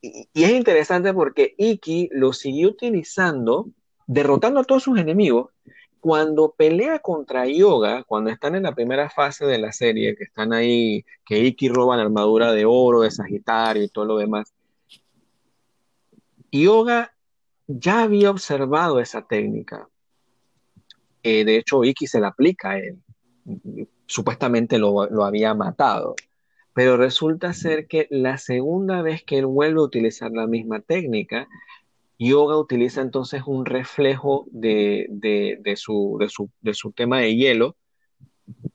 Y, y, es interesante porque Iki lo siguió utilizando derrotando a todos sus enemigos cuando pelea contra Yoga, cuando están en la primera fase de la serie, que están ahí, que Iki roba la armadura de oro de Sagitario y todo lo demás, Yoga ya había observado esa técnica. Eh, de hecho, Iki se la aplica a él. Supuestamente lo, lo había matado. Pero resulta ser que la segunda vez que él vuelve a utilizar la misma técnica, Yoga utiliza entonces un reflejo de, su, de, su, tema de hielo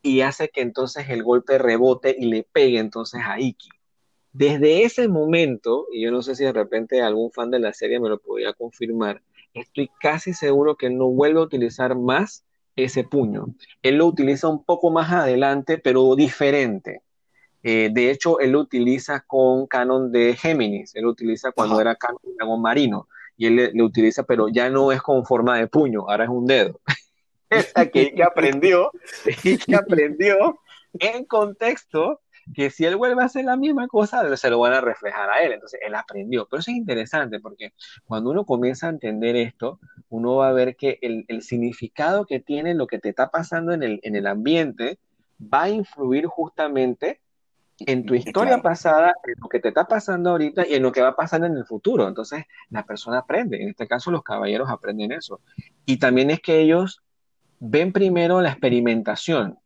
y hace que entonces el golpe rebote y le pegue entonces a Iki. Desde ese momento, y yo no sé si de repente algún fan de la serie me lo podría confirmar, estoy casi seguro que no vuelve a utilizar más ese puño. Él lo utiliza un poco más adelante, pero diferente. Eh, de hecho, él lo utiliza con canon de Géminis, él lo utiliza cuando era canon de dragón marino y él le, utiliza, pero ya no es con forma de puño, ahora es un dedo. Esa (laughs) que, que aprendió, (laughs) que aprendió en contexto que si él vuelve a hacer la misma cosa, se lo van a reflejar a él. Entonces, él aprendió. Pero eso es interesante porque cuando uno comienza a entender esto, uno va a ver que el, el significado que tiene lo que te está pasando en el, en el ambiente va a influir justamente en tu historia pasada, en lo que te está pasando ahorita y en lo que va a pasar en el futuro. Entonces, la persona aprende. En este caso, los caballeros aprenden eso. Y también es que ellos ven primero la experimentación.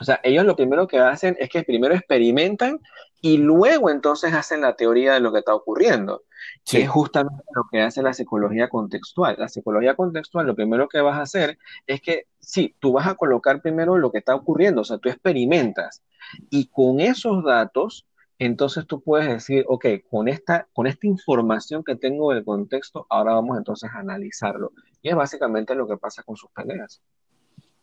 O sea, ellos lo primero que hacen es que primero experimentan y luego entonces hacen la teoría de lo que está ocurriendo, que es justamente lo que hace la psicología contextual. La psicología contextual lo primero que vas a hacer es que, sí, tú vas a colocar primero lo que está ocurriendo, o sea, tú experimentas y con esos datos, entonces tú puedes decir, ok, con esta, con esta información que tengo del contexto, ahora vamos entonces a analizarlo. Y es básicamente lo que pasa con sus peleas.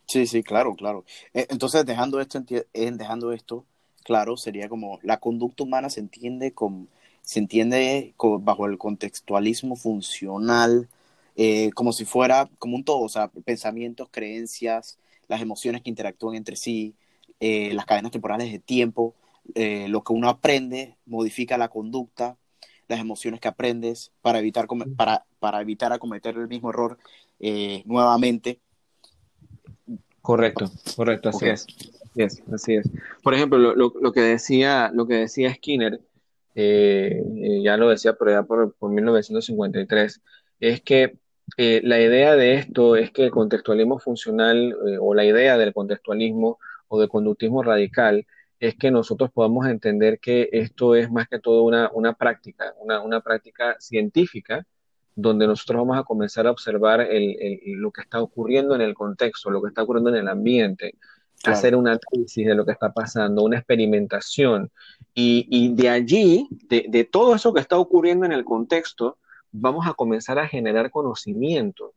Sí, sí, claro, claro. E, entonces, dejando esto, dejando esto claro, sería como la conducta humana se entiende, con, se entiende bajo el contextualismo funcional, eh, como si fuera como un todo, o sea, pensamientos, creencias, las emociones que interactúan entre sí, eh, las cadenas temporales de tiempo, eh, lo que uno aprende modifica la conducta, las emociones que aprendes para evitar, para, para evitar acometer el mismo error nuevamente.
Correcto, correcto, así es. Así es, Por ejemplo, lo, lo, que, decía, lo que decía Skinner, ya lo decía por allá por, por 1953, es que la idea de esto es que el contextualismo funcional o la idea del contextualismo o de conductismo radical es que nosotros podamos entender que esto es más que todo una, una práctica, una, una, práctica científica, donde nosotros vamos a comenzar a observar el, lo que está ocurriendo en el contexto, lo que está ocurriendo en el ambiente, hacer una análisis de lo que está pasando, una experimentación. Y, y de allí, de, de todo eso que está ocurriendo en el contexto, vamos a comenzar a generar conocimiento.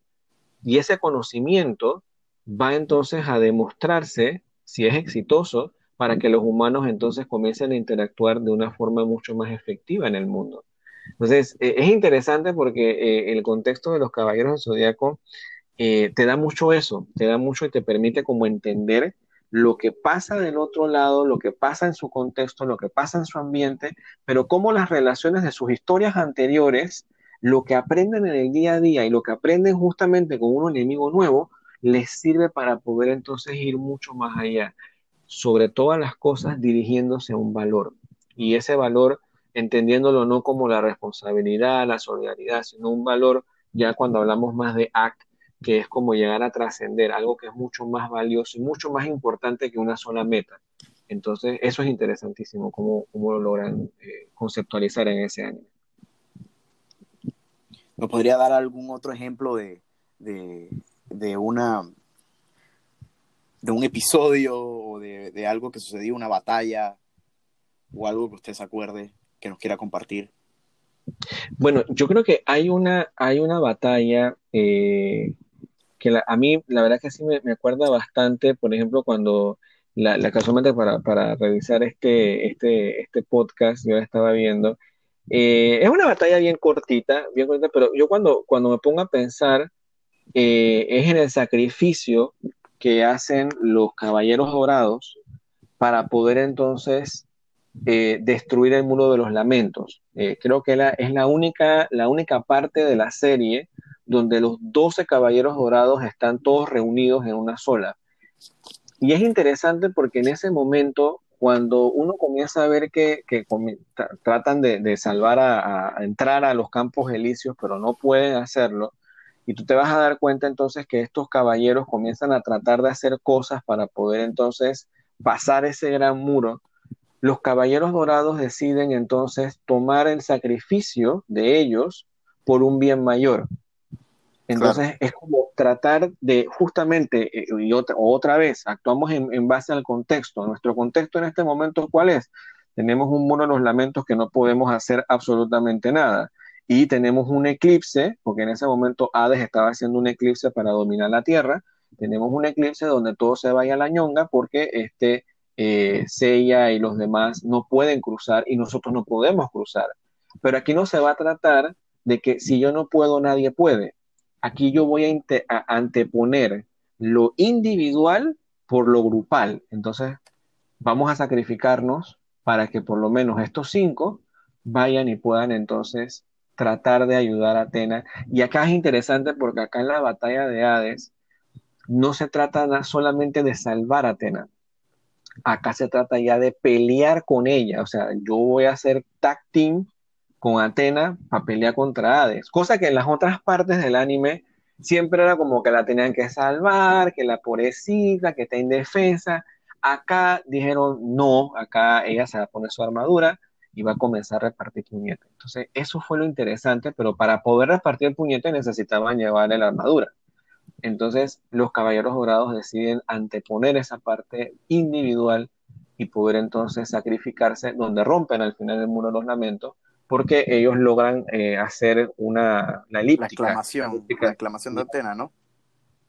Y ese conocimiento va entonces a demostrarse si es exitoso, para que los humanos entonces comiencen a interactuar de una forma mucho más efectiva en el mundo. Entonces, eh, es interesante porque eh, el contexto de los caballeros del zodiaco eh, te da mucho eso, te da mucho y te permite como entender lo que pasa del otro lado, lo que pasa en su contexto, lo que pasa en su ambiente, pero cómo las relaciones de sus historias anteriores, lo que aprenden en el día a día y lo que aprenden justamente con un enemigo nuevo, les sirve para poder entonces ir mucho más allá, sobre todas las cosas dirigiéndose a un valor. Y ese valor, entendiéndolo no como la responsabilidad, la solidaridad, sino un valor ya cuando hablamos más de act, que es como llegar a trascender, algo que es mucho más valioso y mucho más importante que una sola meta. Entonces, eso es interesantísimo, cómo, cómo lo logran eh, conceptualizar en ese año.
¿Me podría dar algún otro ejemplo de, de una de un episodio o de, algo que sucedió, una batalla o algo que usted se acuerde que nos quiera compartir.
Bueno, yo creo que hay una, hay una batalla eh, que a mí la verdad que sí me, me, acuerda bastante, por ejemplo, cuando la, la casualmente para, para, revisar este, este, este podcast, yo la estaba viendo, eh, es una batalla bien cortita, bien cortita, pero yo cuando, cuando me pongo a pensar eh, es en el sacrificio que hacen los caballeros dorados para poder entonces eh, destruir el muro de los lamentos. Creo que es la única, la única parte de la serie donde los 12 caballeros dorados están todos reunidos en una sola. Y es interesante porque en ese momento, cuando uno comienza a ver que, tratan de, salvar a, entrar a los campos elíseos, pero no pueden hacerlo, y tú te vas a dar cuenta entonces que estos caballeros comienzan a tratar de hacer cosas para poder entonces pasar ese gran muro. Los caballeros dorados deciden entonces tomar el sacrificio de ellos por un bien mayor. Entonces es como tratar de justamente, eh, y otra, otra vez, actuamos en, base al contexto. Nuestro contexto en este momento, ¿cuál es? Tenemos un muro de los lamentos que no podemos hacer absolutamente nada. Y tenemos un eclipse, porque en ese momento Hades estaba haciendo un eclipse para dominar la Tierra. Tenemos un eclipse donde todo se vaya a la ñonga porque este eh, Seiya y los demás no pueden cruzar y nosotros no podemos cruzar. Pero aquí no se va a tratar de que si yo no puedo, nadie puede. Aquí yo voy a, anteponer lo individual por lo grupal. Entonces, vamos a sacrificarnos para que por lo menos estos cinco vayan y puedan entonces tratar de ayudar a Atena. Y acá es interesante porque acá en la batalla de Hades no se trata solamente de salvar a Atena. Acá se trata ya de pelear con ella. O sea, yo voy a hacer tag team con Atena para pelear contra Hades, cosa que en las otras partes del anime siempre era como que la tenían que salvar, que la pobrecita, que está indefensa. Acá dijeron no, acá ella se va a poner su armadura y va a comenzar a repartir puñete. Entonces, eso fue lo interesante, pero para poder repartir el puñete necesitaban llevarle la armadura. Entonces, los caballeros dorados deciden anteponer esa parte individual y poder entonces sacrificarse, donde rompen al final del muro los lamentos porque ellos logran eh, hacer una la elíptica.
La exclamación, la, exclamación de antena, ¿no?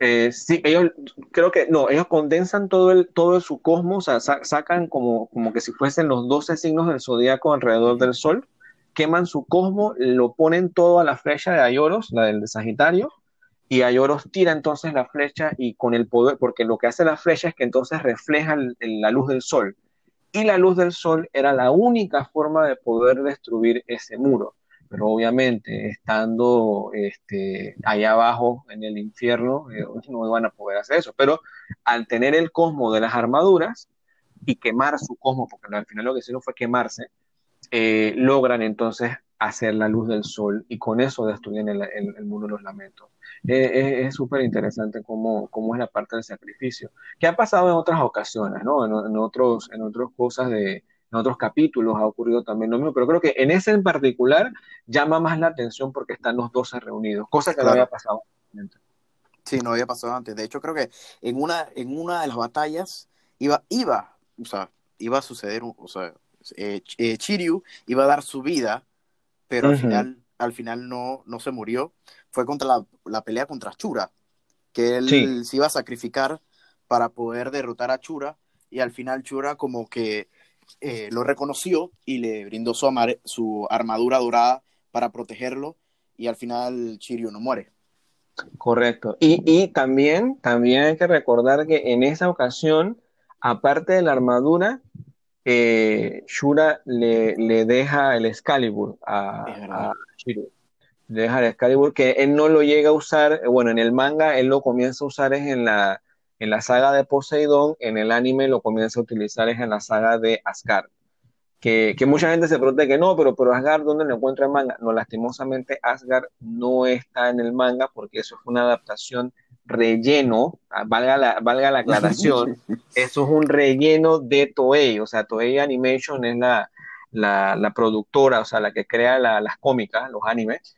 Eh, sí, ellos creo que no, ellos condensan todo el todo su cosmos, o sea, sacan como, como que si fuesen los 12 signos del zodiaco alrededor del Sol, queman su cosmos, lo ponen todo a la flecha de Ayoros, la del de Sagitario, y Ayoros tira entonces la flecha y con el poder, porque lo que hace la flecha es que entonces refleja la luz del Sol y la luz del sol era la única forma de poder destruir ese muro. Pero obviamente, estando este, allá abajo en el infierno, eh, no iban a poder hacer eso. Pero al tener el cosmo de las armaduras y quemar su cosmo, porque al final lo que hicieron fue quemarse, eh, logran entonces hacer la luz del sol y con eso destruyen el, el, muro de los lamentos. Eh, es súper interesante cómo, cómo, es la parte del sacrificio, que ha pasado en otras ocasiones, ¿no? En, otros, en otras cosas de, en otros capítulos ha ocurrido también lo mismo, pero creo que en ese en particular llama más la atención porque están los dos reunidos, cosa que no había pasado
antes. Sí, no había pasado antes. De hecho, creo que en una, en una de las batallas iba, iba, o sea, iba a suceder, o sea, eh, eh, Chiryu iba a dar su vida pero al final, al final no, no se murió. Fue contra la, pelea contra Chura, que él se iba a sacrificar para poder derrotar a Chura, y al final Chura como que eh, lo reconoció y le brindó su, su armadura dorada para protegerlo, y al final Chirio no muere.
Correcto. Y, y, también, también hay que recordar que en esa ocasión, aparte de la armadura, eh, Shura le, deja el Excalibur a, a Shiro. Le deja el Excalibur que él no lo llega a usar, bueno, en el manga él lo comienza a usar es en la, en la saga de Poseidón, en el anime lo comienza a utilizar es en la saga de Asgard. Que, que, mucha gente se pregunta que no, pero, pero Asgard, ¿dónde lo encuentra el manga? No, lastimosamente Asgard no está en el manga porque eso fue una adaptación relleno, ah, valga la, valga la aclaración, (laughs) eso es un relleno de Toei, o sea, Toei Animation es la, la, productora, o sea, la que crea las cómicas, los animes,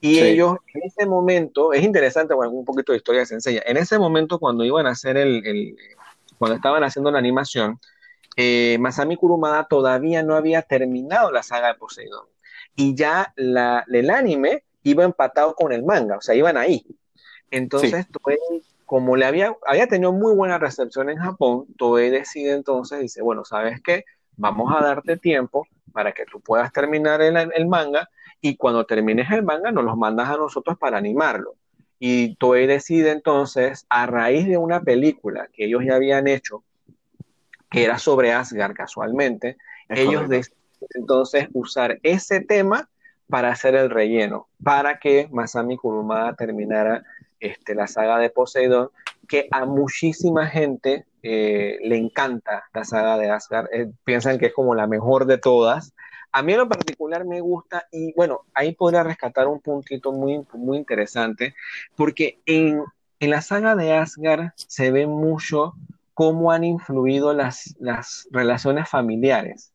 y ellos en ese momento, es interesante, bueno, un poquito de historia se enseña, en ese momento cuando iban a hacer el, el cuando estaban haciendo la animación, eh, Masami Kurumada todavía no había terminado la saga de Poseidon, y ya la, el anime iba empatado con el manga, o sea, iban ahí. Entonces, Toei, como le había, había tenido muy buena recepción en Japón, Toei decide entonces, dice, bueno, ¿sabes qué? Vamos a darte tiempo para que tú puedas terminar el, manga y cuando termines el manga nos los mandas a nosotros para animarlo. Y Toei decide entonces, a raíz de una película que ellos ya habían hecho, que era sobre Asgard casualmente, ellos deciden entonces usar ese tema para hacer el relleno, para que Masami Kurumada terminara este, la saga de Poseidon, que a muchísima gente eh, le encanta la saga de Asgard, eh, piensan que es como la mejor de todas. A mí en lo particular me gusta y bueno, ahí podría rescatar un puntito muy, muy interesante, porque en, en la saga de Asgard se ve mucho cómo han influido las, las relaciones familiares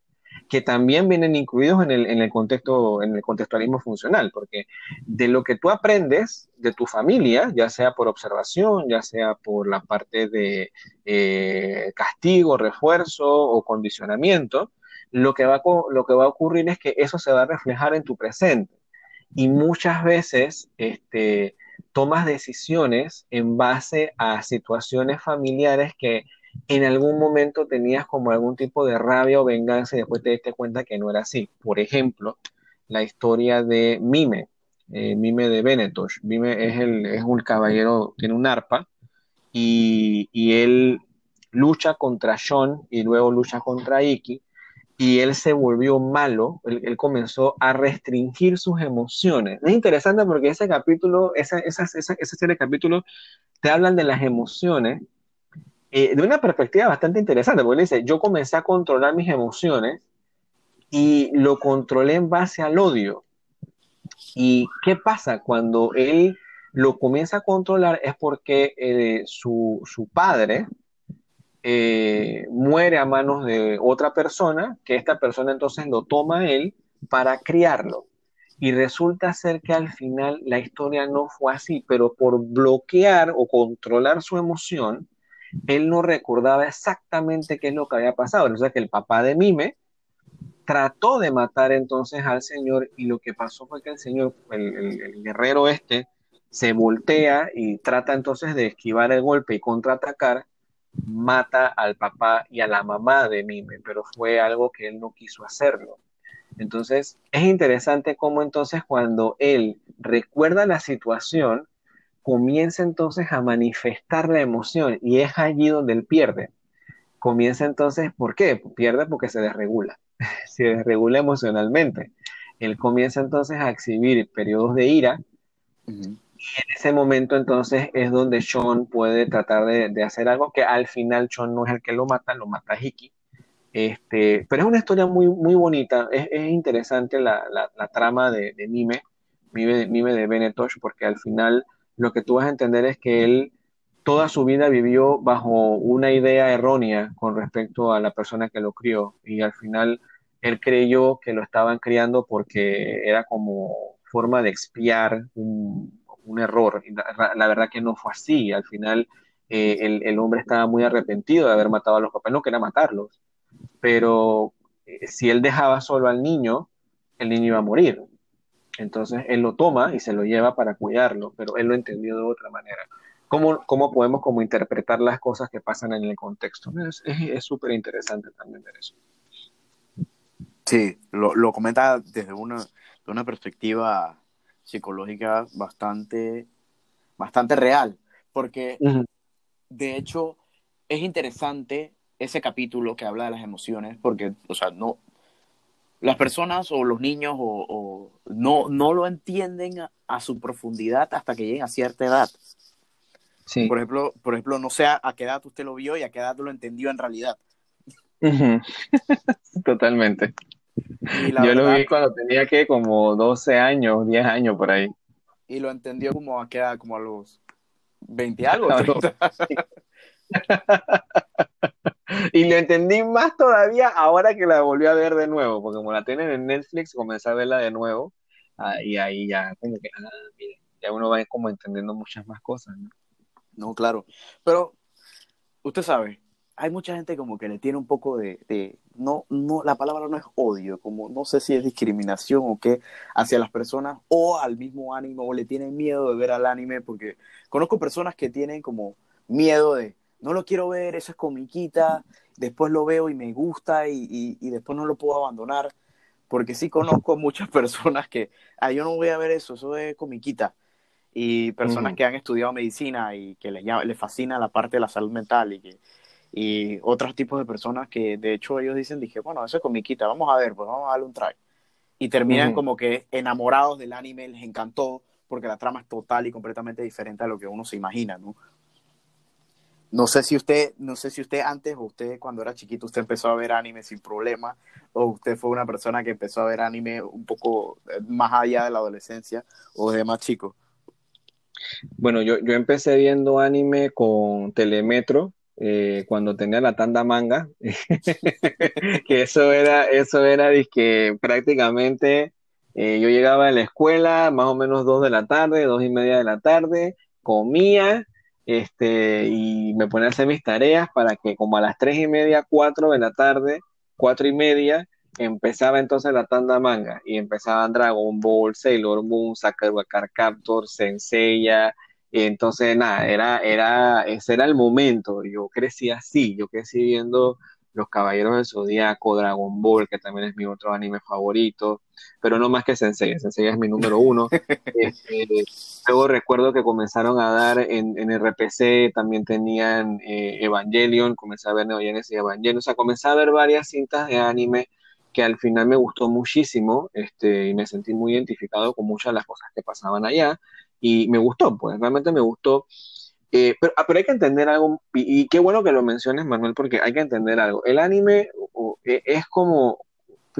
que también vienen incluidos en el, en el, contexto, en el contextualismo funcional, porque de lo que tú aprendes de tu familia, ya sea por observación, ya sea por la parte de eh, castigo, refuerzo o condicionamiento, lo que, va, lo que va a ocurrir es que eso se va a reflejar en tu presente. Y muchas veces este, tomas decisiones en base a situaciones familiares que en algún momento tenías como algún tipo de rabia o venganza y después te diste cuenta que no era así. Por ejemplo, la historia de Mime, eh, Mime de Benetosh. Mime es, el, es un caballero, tiene un arpa y, él lucha contra Sean y luego lucha contra Iki y él se volvió malo, él, comenzó a restringir sus emociones. Es interesante porque ese capítulo, esa, esa, esa, esa serie de capítulos te hablan de las emociones eh, de una perspectiva bastante interesante, porque él dice, yo comencé a controlar mis emociones y lo controlé en base al odio. ¿Y qué pasa cuando él lo comienza a controlar? Es porque eh, su, padre eh, muere a manos de otra persona, que esta persona entonces lo toma a él para criarlo. Y resulta ser que al final la historia no fue así, pero por bloquear o controlar su emoción, él no recordaba exactamente qué es lo que había pasado. O sea que el papá de Mime trató de matar entonces al señor y lo que pasó fue que el señor, el, guerrero este, se voltea y trata entonces de esquivar el golpe y contraatacar, mata al papá y a la mamá de Mime, pero fue algo que él no quiso hacerlo. Entonces, es interesante cómo entonces cuando él recuerda la situación, comienza entonces a manifestar la emoción y es allí donde él pierde. Comienza entonces, ¿por qué? Pierde porque se desregula, (laughs) se desregula emocionalmente. Él comienza entonces a exhibir periodos de ira y en ese momento entonces es donde Sean puede tratar de, hacer algo que al final Sean no es el que lo mata, lo mata Hiki. Este, pero es una historia muy, muy bonita, es, interesante la, trama de, Mime, Mime, Mime de Benetosh, porque al final lo que tú vas a entender es que él toda su vida vivió bajo una idea errónea con respecto a la persona que lo crió y al final él creyó que lo estaban criando porque era como forma de expiar un, error. Y la, verdad que no fue así. Al final eh, el, el, hombre estaba muy arrepentido de haber matado a los papás. No quería matarlos, pero eh, si él dejaba solo al niño, el niño iba a morir. Entonces él lo toma y se lo lleva para cuidarlo, pero él lo entendió de otra manera. ¿Cómo, cómo podemos como interpretar las cosas que pasan en el contexto? Es súper interesante también ver eso.
Sí, lo, lo comenta desde una, de una perspectiva psicológica bastante, bastante real, porque de hecho es interesante ese capítulo que habla de las emociones, porque, o sea, no, las personas o los niños o, no, no lo entienden a, su profundidad hasta que lleguen a cierta edad. Sí. Por ejemplo, por ejemplo, no sé a, qué edad usted lo vio y a qué edad lo entendió en realidad. (laughs)
Totalmente. Yo lo vi cuando tenía que como 12 años, 10 años por ahí.
Y lo entendió como a qué edad, como a los 20 algo. (laughs) (laughs)
y lo entendí más todavía ahora que la volví a ver de nuevo, porque como la tienen en Netflix, comencé a verla de nuevo, ah, y ahí ya como que, ah, ya uno va como entendiendo muchas más cosas, ¿no?
No, claro. Pero, usted sabe, hay mucha gente como que le tiene un poco de, de, no, no, la palabra no es odio, como no sé si es discriminación o qué, hacia las personas o al mismo anime, o le tienen miedo de ver al anime, porque conozco personas que tienen como miedo de, no lo quiero ver, eso es comiquita, después lo veo y me gusta y, después no lo puedo abandonar, porque sí conozco (laughs) muchas personas que, ah, yo no voy a ver eso, eso es comiquita, y personas que han estudiado medicina y que les, les fascina la parte de la salud mental y que y otros tipos de personas que de hecho ellos dicen, dije, bueno, eso es comiquita, vamos a ver, pues vamos a darle un try. y terminan como que enamorados del anime, les encantó, porque la trama es total y completamente diferente a lo que uno se imagina, ¿no? No sé si usted, no sé si usted antes o usted cuando era chiquito usted empezó a ver anime sin problema o usted fue una persona que empezó a ver anime un poco eh, más allá de la adolescencia o de más chico.
Bueno, yo, yo empecé viendo anime con Telemetro eh, cuando tenía la tanda manga, (laughs) que eso era, eso era que prácticamente eh, yo llegaba a la escuela más o menos dos de la tarde, dos y media de la tarde, comía este, y me ponía a hacer mis tareas para que como a las tres y media, cuatro de la tarde, cuatro y media, empezaba entonces la tanda manga y empezaban Dragon Ball, Sailor Moon, Sakura Captor, Senseiya, y entonces nada, era, era, ese era el momento, yo crecí así, yo crecí viendo Los Caballeros del Zodíaco, Dragon Ball, que también es mi otro anime favorito, pero no más que Sensei, Sensei es mi número uno. (laughs) Este, luego recuerdo que comenzaron a dar en, en RPC, también tenían eh, Evangelion, comencé a ver Neo Genesis y Evangelion, o sea, comencé a ver varias cintas de anime que al final me gustó muchísimo este, y me sentí muy identificado con muchas de las cosas que pasaban allá y me gustó, pues realmente me gustó. Eh, pero, ah, pero, hay que entender algo, y, qué bueno que lo menciones, Manuel, porque hay que entender algo. El anime e, es como,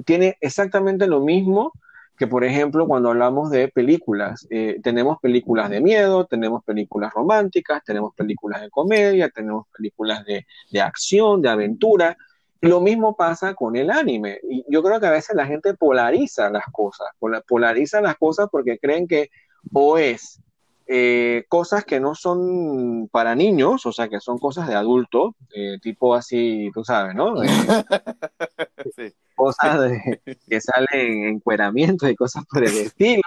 tiene exactamente lo mismo que, por ejemplo, cuando hablamos de películas. Eh, tenemos películas de miedo, tenemos películas románticas, tenemos películas de comedia, tenemos películas de, de acción, de aventura. Lo mismo pasa con el anime. Y yo creo que a veces la gente polariza las cosas, polariza las cosas porque creen que o es eh, cosas que no son para niños, o sea, que son cosas de adulto, eh, tipo así, tú sabes, ¿no? Eh, (laughs) cosas de, que salen encueramientos y cosas por el estilo,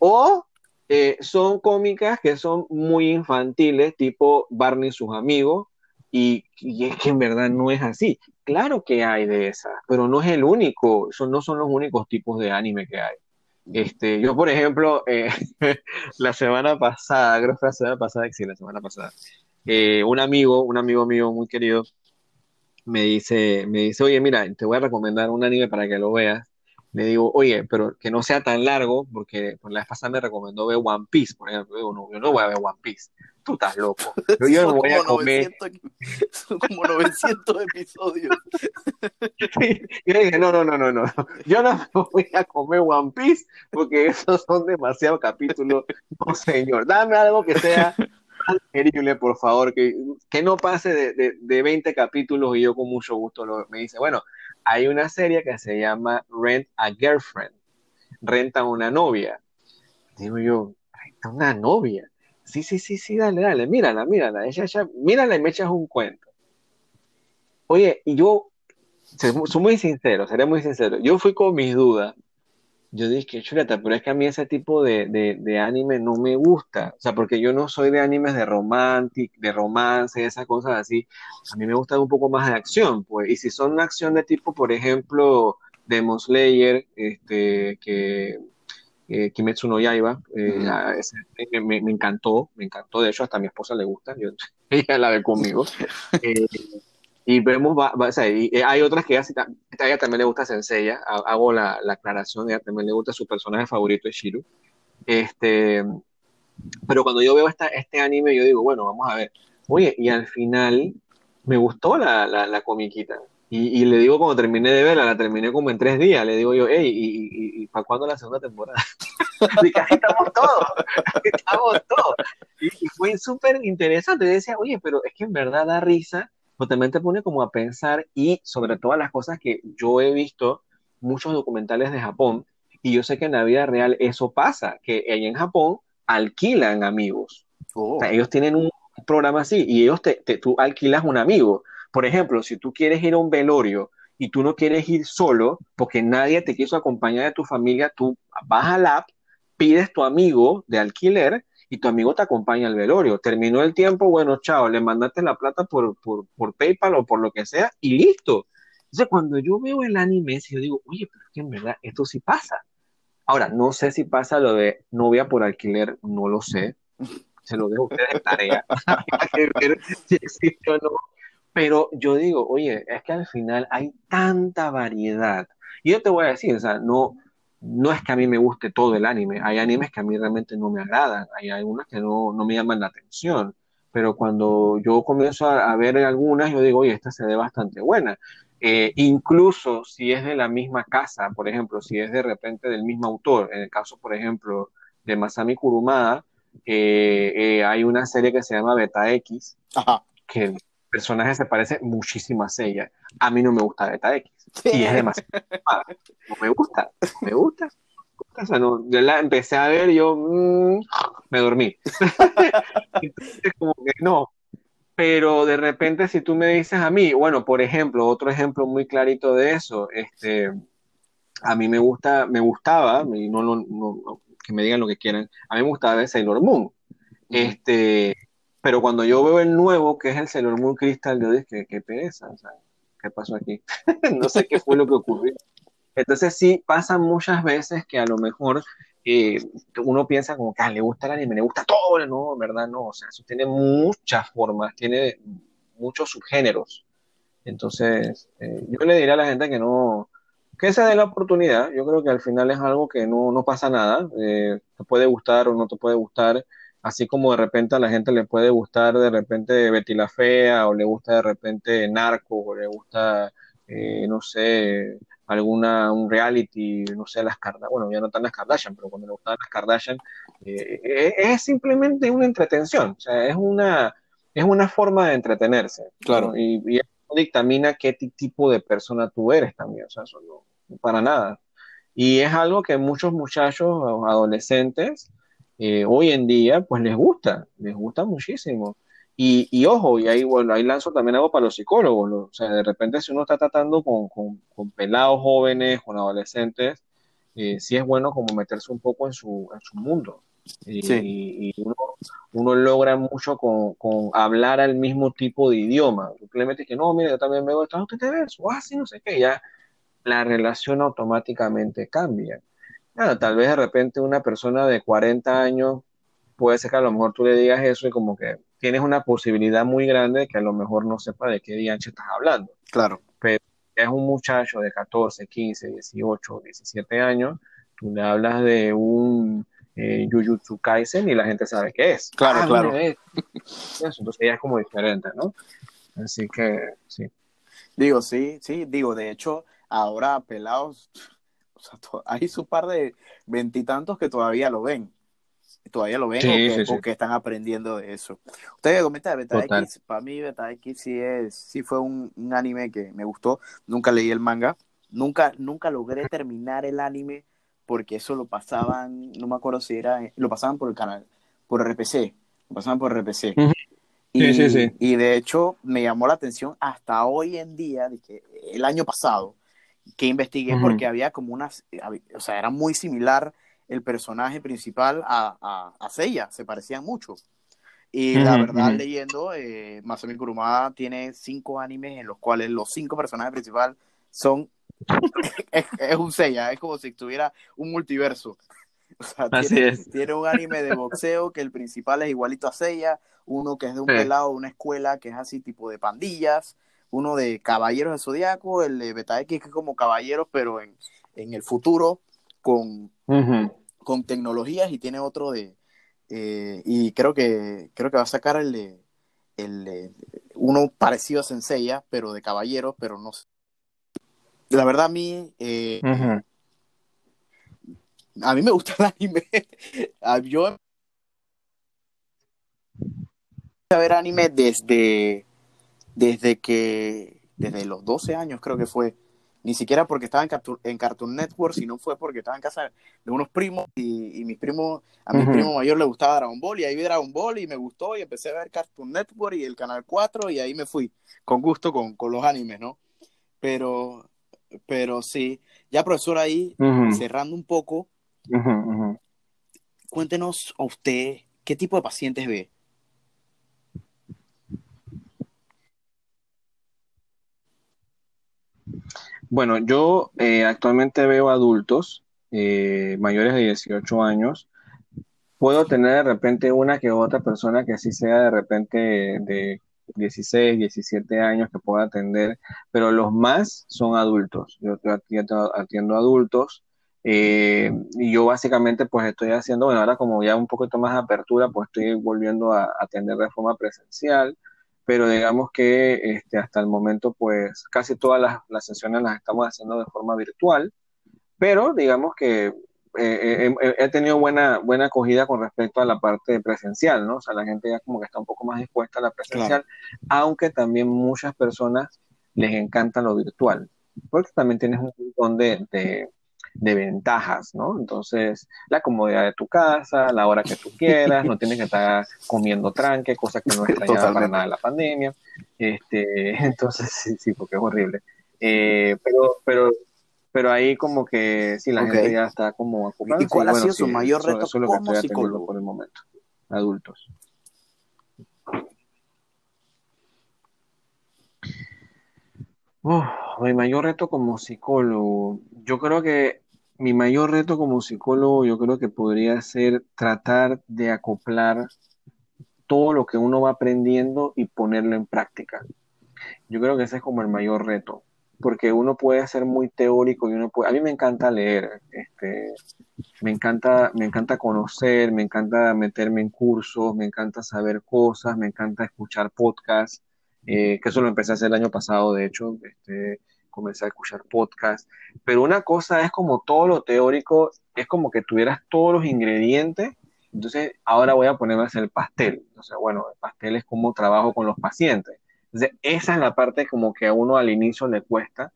o son cómicas que son muy infantiles, tipo Barney y sus amigos, y, y, es que en verdad no es así. Claro que hay de esas, pero no es el único, son, no son los únicos tipos de anime que hay. Este, yo, por ejemplo, eh, (laughs) la semana pasada, creo que fue la semana pasada, sí, la semana pasada, eh, un amigo, un amigo mío muy querido, me dice, me dice, oye, mira, te voy a recomendar un anime para que lo veas. Le digo, oye, pero que no sea tan largo, porque por la vez pasada me recomendó ver One Piece, por ejemplo. Yo no, yo no voy a ver One Piece tú estás loco. Yo, no voy a comer.
son como 900 episodios. (laughs)
yo dije, no, no, no, no, no. Yo no (laughs) voy a comer One Piece porque esos son demasiados capítulos. No, señor, dame algo que sea increíble, por favor, que, que no pase de, de, de, 20 capítulos y yo con mucho gusto lo, me dice, bueno, hay una serie que se llama Rent a Girlfriend, renta una novia. Digo yo, renta una novia Sí, sí, sí, sí, dale, dale, mírala, mírala, ella, ella, mírala y me echas un cuento. Oye, y yo, soy muy sincero, seré muy sincero, yo fui con mis dudas. Yo dije, chuleta, pero es que a mí ese tipo de, de, anime no me gusta. O sea, porque yo no soy de animes de romantic, de romance, esas cosas así. A mí me gusta un poco más de acción, pues. Y si son una acción de tipo, por ejemplo, Demon Slayer, este, que eh, Kimetsu no Yaiba, eh, me, me, encantó, me encantó, de hecho hasta a mi esposa le gusta, yo, (laughs) ella la ve conmigo. (laughs) Eh, y vemos, va, o sea, y, eh, hay otras que a ella también le gusta Senseiya, hago la, la, aclaración, ella también le gusta su personaje favorito, Shiru. Este, pero cuando yo veo esta, este anime, yo digo, bueno, vamos a ver, oye, y al final me gustó la, la, la comiquita, y, le digo, cuando terminé de verla, la terminé como en tres días, le digo yo, hey, ¿y, y, para cuándo la segunda temporada? (laughs) y estamos todos, estamos todos. Y, fue súper interesante. Decía, oye, pero es que en verdad da risa, pero también te pone como a pensar y sobre todas las cosas que yo he visto, muchos documentales de Japón, y yo sé que en la vida real eso pasa, que ahí en Japón alquilan amigos. O sea, oh. ellos tienen un programa así y ellos te, te, tú alquilas un amigo. Por ejemplo, si tú quieres ir a un velorio y tú no quieres ir solo porque nadie te quiso acompañar de tu familia, tú vas al app, pides tu amigo de alquiler y tu amigo te acompaña al velorio. Terminó el tiempo, bueno, chao, le mandaste la plata por, por, PayPal o por lo que sea y listo. Entonces, cuando yo veo el anime, yo digo, oye, pero es que en verdad esto sí pasa. Ahora, no sé si pasa lo de novia por alquiler, no lo sé. Se lo dejo a ustedes en tarea. (laughs) si existe o no. Pero yo digo, oye, es que al final hay tanta variedad. Y yo te voy a decir, o sea, no, no es que a mí me guste todo el anime, hay animes que a mí realmente no me agradan, hay algunas que no, no me llaman la atención, pero cuando yo comienzo a, ver algunas, yo digo, oye, esta se ve bastante buena. Eh, incluso si es de la misma casa, por ejemplo, si es de repente del mismo autor, en el caso, por ejemplo, de Masami Kurumada, eh, eh, hay una serie que se llama Beta X, que el personaje se parece muchísimo a ella. A mí no me gusta Beta X, y es demasiado. no me gusta, me gusta. O sea, no, yo la empecé a ver, yo mm, me dormí. (laughs) Entonces, como que no, pero de repente si tú me dices a mí, bueno, por ejemplo, otro ejemplo muy clarito de eso, este, a mí me gusta, me gustaba, y no, no, que me digan lo que quieran, a mí me gustaba el Sailor Moon, este, pero cuando yo veo el nuevo, que es el Sailor Moon Crystal, yo dije, qué, pereza, o sea, ¿qué pasó aquí? (laughs) no sé qué fue lo que ocurrió. Entonces sí, pasa muchas veces que a lo mejor uno piensa como que ah, le gusta el anime, le gusta todo, no, verdad no, o sea, eso tiene muchas formas, tiene muchos subgéneros. Entonces, eh, yo le diría a la gente que no, que se dé la oportunidad, yo creo que al final es algo que no, no pasa nada, eh, te puede gustar o no te puede gustar, así como de repente a la gente le puede gustar de repente Betty la Fea, o le gusta de repente Narco, o le gusta, eh, no sé, alguna, un reality, no sé, las Kardashian, bueno, ya no están las Kardashian, pero cuando le gustaban las Kardashian, eh, eh, es simplemente una entretención, o sea, es una, es una forma de entretenerse.
Claro.
Y, y, eso dictamina qué tipo de persona tú eres también, o sea, eso no, para nada. Y es algo que muchos muchachos, adolescentes, eh, hoy en día, pues les gusta, les gusta muchísimo. Y, y, ojo, y ahí, bueno, ahí lanzo también algo para los psicólogos. O sea, de repente si uno está tratando con, con, con pelados jóvenes, con adolescentes, eh, sí es bueno como meterse un poco en su, en su mundo. Y, y uno, uno, logra mucho con, con, hablar al mismo tipo de idioma. Simplemente que no, mire, yo también veo esto, usted te ves, o así, no sé qué, ya la relación automáticamente cambia. Claro, tal vez de repente una persona de 40 años puede ser que a lo mejor tú le digas eso y como que tienes una posibilidad muy grande de que a lo mejor no sepa de qué dianche estás hablando.
Claro.
Pero es un muchacho de 14, 15, 18, 17 años, tú le hablas de un eh, Jujutsu Kaisen y la gente sabe qué es.
Claro, ah, claro.
entonces ya es como diferente, ¿no? Así que sí.
Digo, sí, sí, digo, de hecho, ahora pelados, o sea, hay su par de veintitantos que todavía lo ven. Todavía lo ven o, que, están aprendiendo de eso. Usted comenta de Beta X, para mí Beta X sí, es, sí fue un, anime que me gustó, nunca leí el manga, nunca, nunca logré terminar el anime porque eso lo pasaban, no me acuerdo si era, lo pasaban por el canal, por RPC, lo pasaban por RPC. y, y, de hecho me llamó la atención hasta hoy en día, que el año pasado, que investigué porque había como unas, o sea, era muy similar el personaje principal a, a, a Seiya, se parecían mucho. Y la verdad, leyendo, eh, Masami Kurumada tiene cinco animes en los cuales los cinco personajes principales son. (coughs) es, un Seiya, es como si tuviera un multiverso. (laughs) O sea, tiene, tiene, un anime de boxeo que el principal es igualito a Seiya, uno que es de un pelado de una escuela que es así tipo de pandillas, uno de Caballeros de Zodiaco, el de Beta X que es como Caballeros, pero en, en el futuro con, con tecnologías y tiene otro de eh, y creo que creo que va a sacar el de, el uno parecido a Senseiya pero de caballeros pero no la verdad a mí eh, a mí me gusta el anime. (laughs) Yo a ver anime desde desde que desde los 12 años creo que fue ni siquiera porque estaba en, en, Cartoon Network, sino fue porque estaba en casa de unos primos y, mis primos, a mi primo mayor le gustaba Dragon Ball y ahí vi Dragon Ball y me gustó y empecé a ver Cartoon Network y el Canal 4 y ahí me fui con gusto con, con los animes, ¿no? Pero, pero sí, ya profesor ahí, cerrando un poco, cuéntenos a usted qué tipo de pacientes ve.
Bueno, yo eh, actualmente veo adultos eh, mayores de 18 años. Puedo tener de repente una que otra persona que sí sea de repente de 16, 17 años que pueda atender, pero los más son adultos. Yo atiendo, atiendo adultos Eh, y yo básicamente pues estoy haciendo, bueno, ahora como ya un poquito más de apertura, pues estoy volviendo a atender de forma presencial, pero digamos que este, hasta el momento pues casi todas las, las sesiones las estamos haciendo de forma virtual, pero digamos que eh, eh, he tenido buena, buena acogida con respecto a la parte presencial, ¿no? O sea, la gente ya como que está un poco más dispuesta a la presencial, aunque también muchas personas les encanta lo virtual, porque también tienes un montón de, de, ventajas, ¿no? Entonces, la comodidad de tu casa, la hora que tú quieras, no tienes que estar comiendo tranque, cosa que no extrañaba para nada la pandemia. Este, (laughs) entonces, sí, sí, porque es horrible. Eh, pero, pero pero ahí como que sí, la gente ya está como
¿Y cuál ha sido su mayor reto como psicólogo
por el momento? Adultos. mi mayor reto como psicólogo, yo creo que mi mayor reto como psicólogo, yo creo que podría ser tratar de acoplar todo lo que uno va aprendiendo y ponerlo en práctica. Yo creo que ese es como el mayor reto porque uno puede ser muy teórico y uno puede, a mí me encanta leer, este, me encanta, me encanta conocer, me encanta meterme en cursos, me encanta saber cosas, me encanta escuchar podcasts, eh, que eso lo empecé a hacer el año pasado, de hecho, este, comencé a escuchar podcasts, pero una cosa es como todo lo teórico, es como que tuvieras todos los ingredientes, entonces ahora voy a ponerme a hacer el pastel, sea, bueno, el pastel es como trabajo con los pacientes. Esa es la parte como que a uno al inicio le cuesta.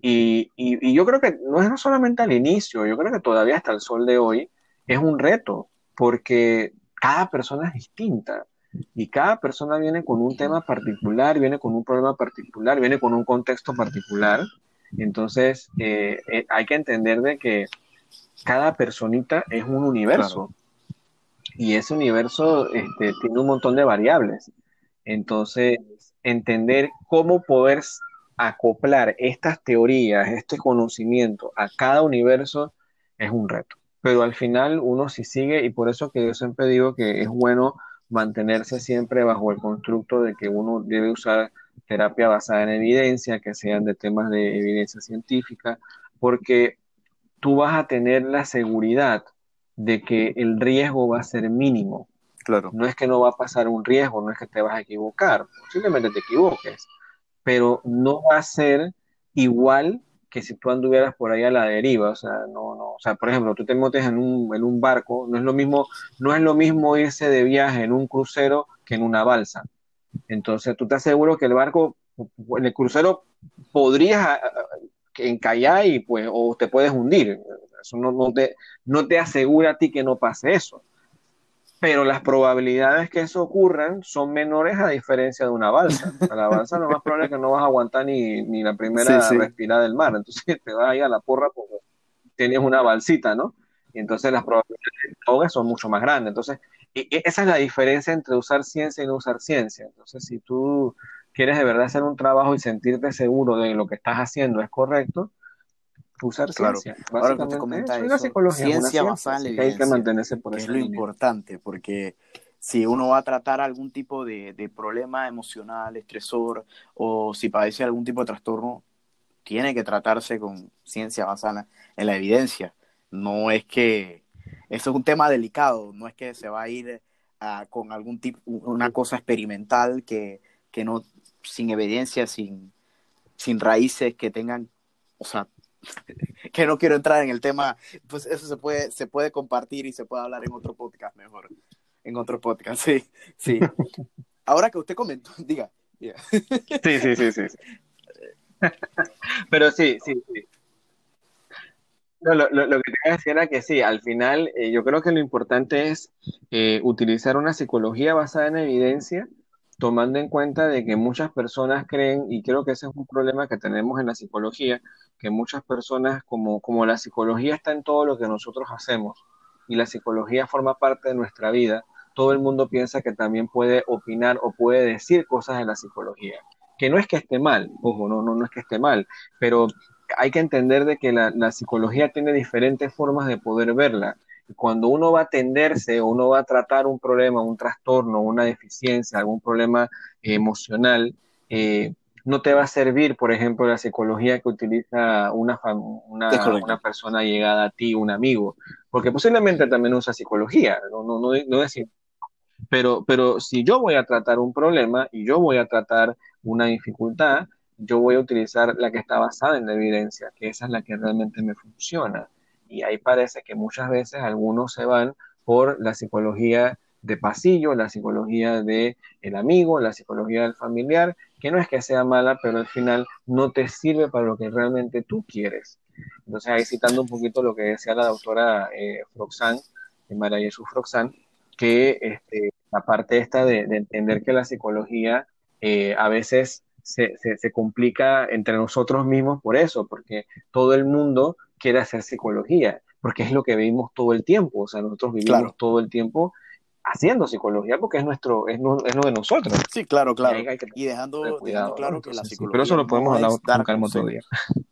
Y, y, yo creo que no es solamente al inicio, yo creo que todavía hasta el sol de hoy es un reto, porque cada persona es distinta y cada persona viene con un tema particular, viene con un problema particular, viene con un contexto particular. Entonces, eh, eh, hay que entender de que cada personita es un universo y ese universo este, tiene un montón de variables. Entonces, entender cómo poder acoplar estas teorías, este conocimiento a cada universo es un reto. Pero al final uno sí sigue y por eso que yo siempre digo que es bueno mantenerse siempre bajo el constructo de que uno debe usar terapia basada en evidencia, que sean de temas de evidencia científica, porque tú vas a tener la seguridad de que el riesgo va a ser mínimo. No es que no va a pasar un riesgo, no es que te vas a equivocar, posiblemente te equivoques, pero no va a ser igual que si tú anduvieras por ahí a la deriva, o sea, no, no, o sea, por ejemplo, tú te montes en un, en un barco, no es lo mismo, no es lo mismo irse de viaje en un crucero que en una balsa. Entonces, tú te aseguras que el barco, en el crucero podrías encallar y pues, o te puedes hundir. Eso no, no, te, no te asegura a ti que no pase eso pero las probabilidades que eso ocurran son menores a diferencia de una balsa. A la balsa lo más probable es que no vas a aguantar ni, ni la primera respirada del mar, entonces te vas a a la porra porque tienes una balsita, ¿no? Y entonces las probabilidades de ahogue son mucho más grandes. Entonces, esa es la diferencia entre usar ciencia y no usar ciencia. Entonces, si tú quieres de verdad hacer un trabajo y sentirte seguro de que lo que estás haciendo es correcto, usar ciencia.
Ahora que te comenta eso, ciencia basada en la evidencia, hay que mantenerse por eso. Es lo importante, porque si uno va a tratar algún tipo de, de, problema emocional, estresor, o si padece algún tipo de trastorno, tiene que tratarse con ciencia basada en la evidencia. No es que eso es un tema delicado, no es que se va a ir con algún tipo, una cosa experimental que, que no, sin evidencia, sin, sin raíces que tengan, o sea, (laughs) que no quiero entrar en el tema, pues eso se puede, se puede compartir y se puede hablar en otro podcast mejor. En otro podcast, sí, sí. (laughs) Ahora que usted comentó, (laughs) diga.
Sí, sí, sí, sí. Pero sí, sí, sí. lo, lo, que te decir era que sí, al final eh, yo creo que lo importante es eh, utilizar una psicología basada en evidencia tomando en cuenta de que muchas personas creen, y creo que ese es un problema que tenemos en la psicología, que muchas personas, como, como la psicología está en todo lo que nosotros hacemos, y la psicología forma parte de nuestra vida, todo el mundo piensa que también puede opinar o puede decir cosas de la psicología. Que no es que esté mal, ojo, no, no, no es que esté mal, pero hay que entender de que la, la psicología tiene diferentes formas de poder verla cuando uno va a atenderse o uno va a tratar un problema, un trastorno, una deficiencia, algún problema emocional, eh, no te va a servir, por ejemplo, la psicología que utiliza una, una, persona llegada a ti, un amigo, porque posiblemente también usa psicología, no, no, no, no decir. Pero, pero si yo voy a tratar un problema y yo voy a tratar una dificultad, yo voy a utilizar la que está basada en la evidencia, que esa es la que realmente me funciona. Y ahí parece que muchas veces algunos se van por la psicología de pasillo, la psicología del el amigo, la psicología del familiar, que no es que sea mala, pero al final no te sirve para lo que realmente tú quieres. Entonces ahí citando un poquito lo que decía la doctora eh, Froxán, María Jesús Froxán, que este, la parte esta de, entender que la psicología eh, a veces se, se, complica entre nosotros mismos por eso, porque todo el mundo quiere hacer psicología, porque es lo que vivimos todo el tiempo, o sea, nosotros vivimos todo el tiempo haciendo psicología porque es nuestro es, lo de nosotros.
Sí, claro, claro. Y, dejando, claro que la psicología
pero eso lo podemos hablar con otro día. (laughs)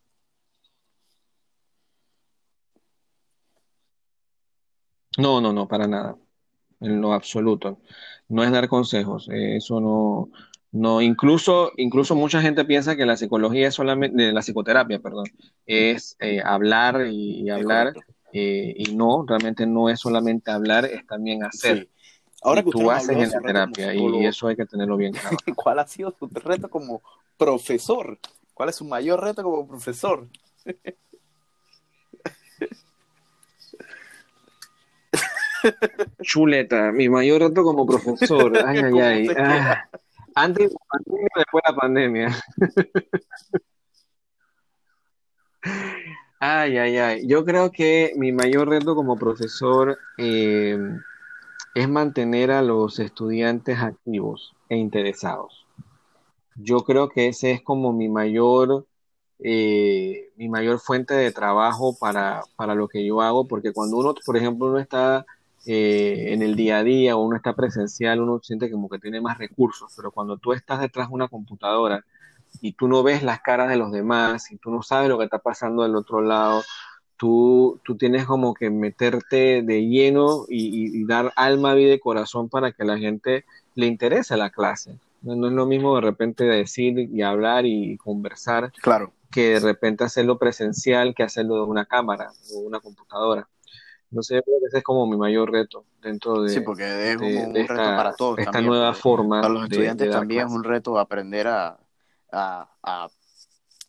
No, no, no, para nada. En lo absoluto. No es dar consejos. Eh, eso no, no, incluso, incluso mucha gente piensa que la psicología es solamente, la psicoterapia, perdón, es eh, hablar y, hablar, eh, y no, realmente no es solamente hablar, es también hacer. Ahora que tú haces en la terapia y eso hay que tenerlo bien claro. (laughs)
¿Cuál ha sido tu reto como profesor? ¿Cuál es su mayor reto como profesor? (laughs)
Chuleta, mi mayor reto como profesor. (laughs) Ay, ay, ay. Ah. antes, antes y después de la pandemia. Ay, ay, ay. Yo creo que mi mayor reto como profesor eh, es mantener a los estudiantes activos e interesados. Yo creo que ese es como mi mayor, eh, mi mayor fuente de trabajo para, lo que yo hago, porque cuando uno, por ejemplo, uno está eh, en el día a día o uno está presencial, uno siente como que tiene más recursos, pero cuando tú estás detrás de una computadora y tú no ves las caras de los demás y tú no sabes lo que está pasando del otro lado, tú, tú tienes como que meterte de lleno y, dar alma, vida y corazón para que la gente le interese la clase. No, es lo mismo de repente decir y hablar y conversar
claro.
que de repente hacerlo presencial que hacerlo de una cámara o una computadora. No sé, ese es como mi mayor reto dentro de,
sí, porque es un, reto para todos
esta nueva forma.
Para los estudiantes también es un reto aprender a, a,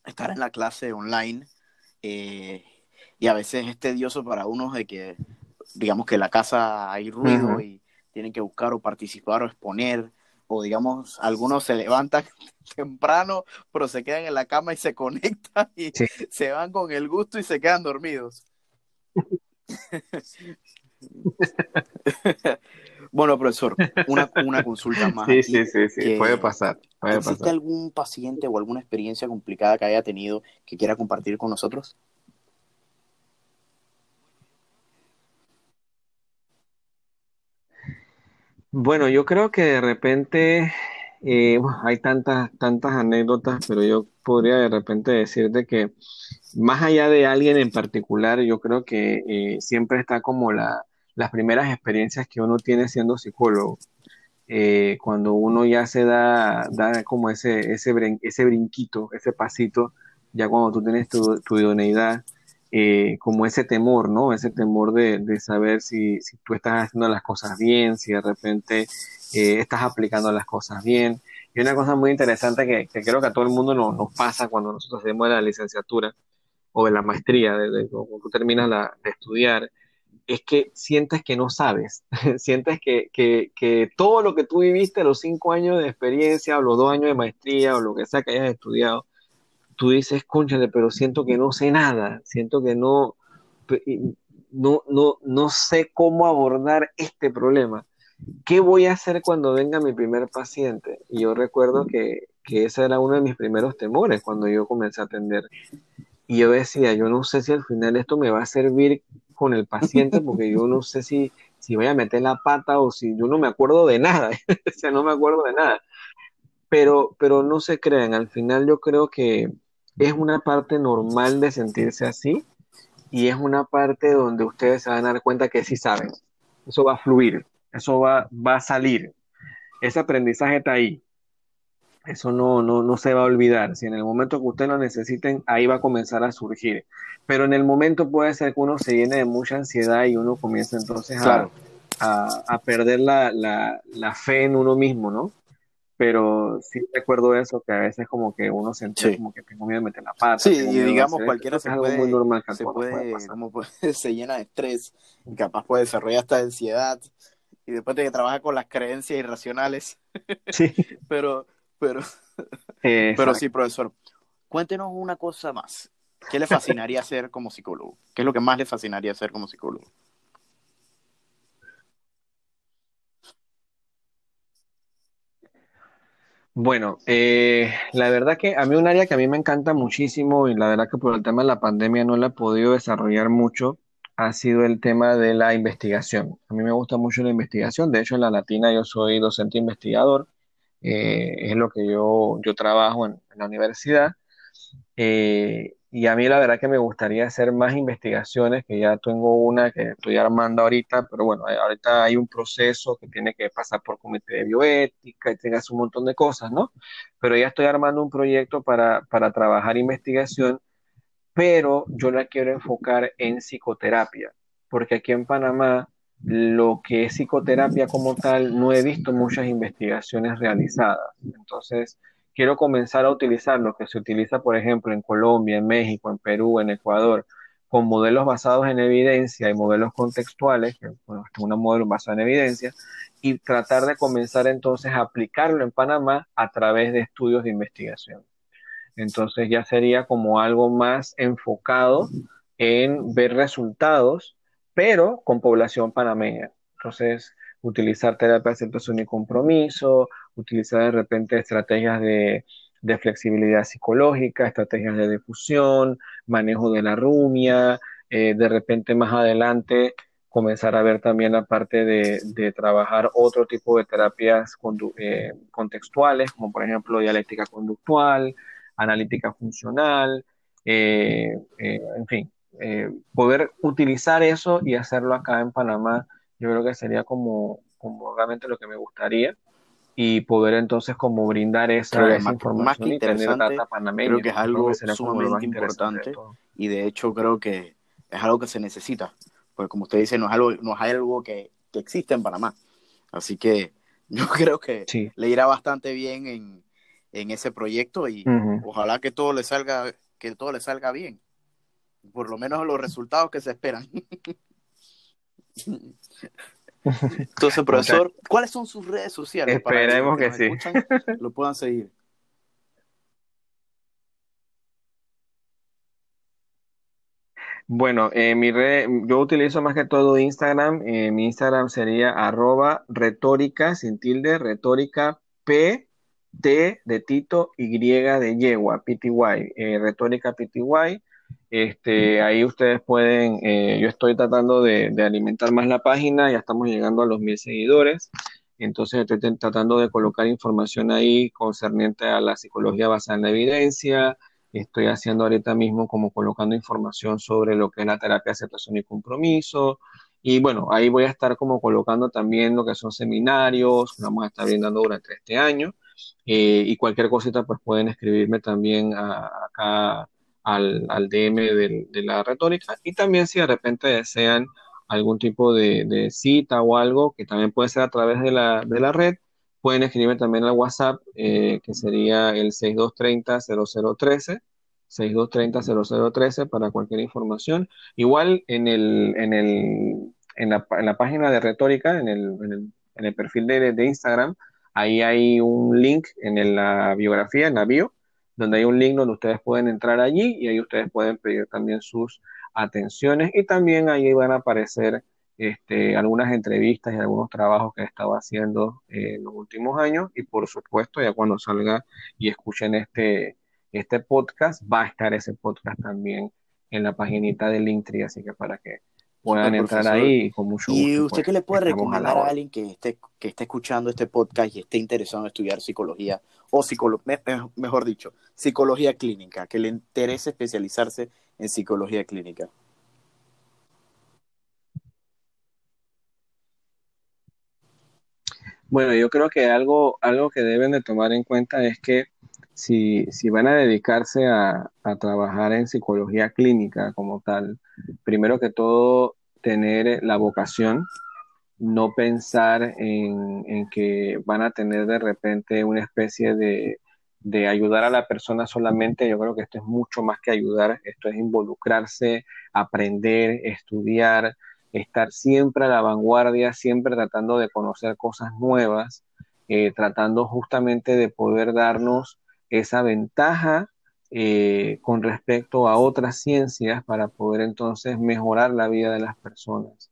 estar en la clase online eh, y a veces es tedioso para unos de que, digamos que en la casa hay ruido y tienen que buscar o participar o exponer, o digamos, algunos se levantan (laughs) temprano, pero se quedan en la cama y se conectan y se van con el gusto y se quedan dormidos. (laughs) (laughs) bueno, profesor, una, una consulta (laughs) más.
Sí, sí, sí, sí, puede pasar. Puede
¿Existe algún paciente o alguna experiencia complicada que haya tenido que quiera compartir con nosotros?
Bueno, yo creo que de repente eh, hay tantas, tantas anécdotas, pero yo podría de repente decirte que más allá de alguien en particular, yo creo que eh, siempre está como la, las primeras experiencias que uno tiene siendo psicólogo. Eh, cuando uno ya se da, da como ese, ese, ese brinquito, ese pasito, ya cuando tú tienes tu, tu idoneidad, eh, como ese temor, ¿no? Ese temor de, de saber si, si, tú estás haciendo las cosas bien, si de repente eh, estás aplicando las cosas bien. Y una cosa muy interesante que, que creo que a todo el mundo nos, pasa cuando nosotros hacemos la licenciatura o la maestría, de, cuando tú terminas de estudiar, es que sientes que no sabes, (laughs) sientes que, que, que, todo lo que tú viviste, los cinco años de experiencia o los dos años de maestría o lo que sea que hayas estudiado, tú dices, cónchale, pero siento que no sé nada, siento que no, no, no, no sé cómo abordar este problema. ¿Qué voy a hacer cuando venga mi primer paciente? Y yo recuerdo que, que ese era uno de mis primeros temores cuando yo comencé a atender. Y yo decía, yo no sé si al final esto me va a servir con el paciente, porque yo no sé si, si voy a meter la pata o si yo no me acuerdo de nada, (laughs) o sea, no me acuerdo de nada. Pero, pero no se crean, al final yo creo que es una parte normal de sentirse así y es una parte donde ustedes se van a dar cuenta que sí saben. Eso va a fluir, eso va, va a salir. Ese aprendizaje está ahí. Eso no, no, no se va a olvidar. Si en el momento que ustedes lo necesiten, ahí va a comenzar a surgir. Pero en el momento puede ser que uno se llene de mucha ansiedad y uno comience entonces a, a, perder la, la, la, fe en uno mismo, ¿no? Pero sí recuerdo eso, que a veces como que uno sentía como que tengo miedo de meter la pata.
Sí, y digamos, cualquiera se puede, muy normal se, puede, como (laughs) se llena de estrés y capaz puede desarrollar esta ansiedad y después de que trabaja con las creencias irracionales. Sí. (laughs) pero, pero, (laughs) pero sí, profesor. Cuéntenos una cosa más. ¿Qué le fascinaría (laughs) hacer como psicólogo? ¿Qué es lo que más le fascinaría hacer como psicólogo?
Bueno, eh, la verdad que a mí un área que a mí me encanta muchísimo y la verdad que por el tema de la pandemia no la he podido desarrollar mucho ha sido el tema de la investigación. A mí me gusta mucho la investigación, de hecho en la Latina yo soy docente investigador, eh, es lo que yo, yo trabajo en, la universidad. Eh, y a mí la verdad que me gustaría hacer más investigaciones, que ya tengo una que estoy armando ahorita, pero bueno, ahorita hay un proceso que tiene que pasar por comité de bioética y tengas un montón de cosas, ¿no? Pero ya estoy armando un proyecto para, para trabajar investigación, pero yo la quiero enfocar en psicoterapia, porque aquí en Panamá lo que es psicoterapia como tal, no he visto muchas investigaciones realizadas. Entonces, quiero comenzar a utilizar lo que se utiliza, por ejemplo, en Colombia, en México, en Perú, en Ecuador, con modelos basados en evidencia y modelos contextuales, que bueno, es un modelo basado en evidencia, y tratar de comenzar entonces a aplicarlo en Panamá a través de estudios de investigación. Entonces ya sería como algo más enfocado en ver resultados, pero con población panameña. Entonces, utilizar terapia de aceptación y compromiso, utilizar de repente estrategias de, flexibilidad psicológica, estrategias de difusión, manejo de la rumia, eh, de repente más adelante comenzar a ver también la parte de, trabajar otro tipo de terapias eh, contextuales, como por ejemplo dialéctica conductual, analítica funcional, eh, en fin, poder utilizar eso y hacerlo acá en Panamá yo creo que sería como, como realmente lo que me gustaría. Y poder entonces como brindar esa, información
más que interesante, creo que es algo sumamente importante y de hecho creo que es algo que se necesita, porque como usted dice, no es algo, no es algo que, que existe en Panamá. Así que (laughs) yo creo que le irá bastante bien en, en ese proyecto y ojalá que todo le salga, que todo le salga bien. Por lo menos los resultados que se esperan. (laughs) Entonces, profesor, ¿cuáles son sus redes sociales?
Esperemos que, sí. (laughs)
lo puedan seguir.
Bueno, eh, mi red, yo utilizo más que todo Instagram. Eh, mi Instagram sería arroba retórica, sin tilde, retórica P, T de Tito, Y de Yegua, PTY, eh, retórica PTY. Este, ahí ustedes pueden, eh, yo estoy tratando de, alimentar más la página, ya estamos llegando a los mil seguidores, entonces estoy tratando de colocar información ahí concerniente a la psicología basada en la evidencia, estoy haciendo ahorita mismo como colocando información sobre lo que es la terapia de aceptación y compromiso, y bueno, ahí voy a estar como colocando también lo que son seminarios que vamos a estar brindando durante este año, eh, y cualquier cosita pues pueden escribirme también acá al, al DM de, la retórica y también si de repente desean algún tipo de, cita o algo, que también puede ser a través de la, de la red, pueden escribirme también al WhatsApp, eh, que sería el 6230-0013, 6230-0013 para cualquier información. Igual en, el, en, el, en, la, en la página de retórica, en el, en el, en el perfil de, de, Instagram, ahí hay un link en la biografía, en la bio, donde hay un link donde ustedes pueden entrar allí y ahí ustedes pueden pedir también sus atenciones. Y también ahí van a aparecer este, algunas entrevistas y algunos trabajos que he estado haciendo eh, en los últimos años. Y por supuesto ya cuando salga y escuchen este, este podcast va a estar ese podcast también en la paginita de Linktree, así que para que puedan entrar ahí con mucho
gusto. ¿Y usted pues, qué le puede recomendar a, alguien que esté, que esté escuchando este podcast y esté interesado en estudiar psicología o psicología, mejor dicho, psicología clínica, que le interese especializarse en psicología clínica?
Bueno, yo creo que algo, algo que deben de tomar en cuenta es que si, si van a dedicarse a, a trabajar en psicología clínica como tal, primero que todo, tener la vocación no pensar en, en, que van a tener de repente una especie de, de, ayudar a la persona solamente. Yo creo que esto es mucho más que ayudar, esto es involucrarse, aprender, estudiar, estar siempre a la vanguardia, siempre tratando de conocer cosas nuevas, eh, tratando justamente de poder darnos esa ventaja eh, con respecto a otras ciencias para poder entonces mejorar la vida de las personas.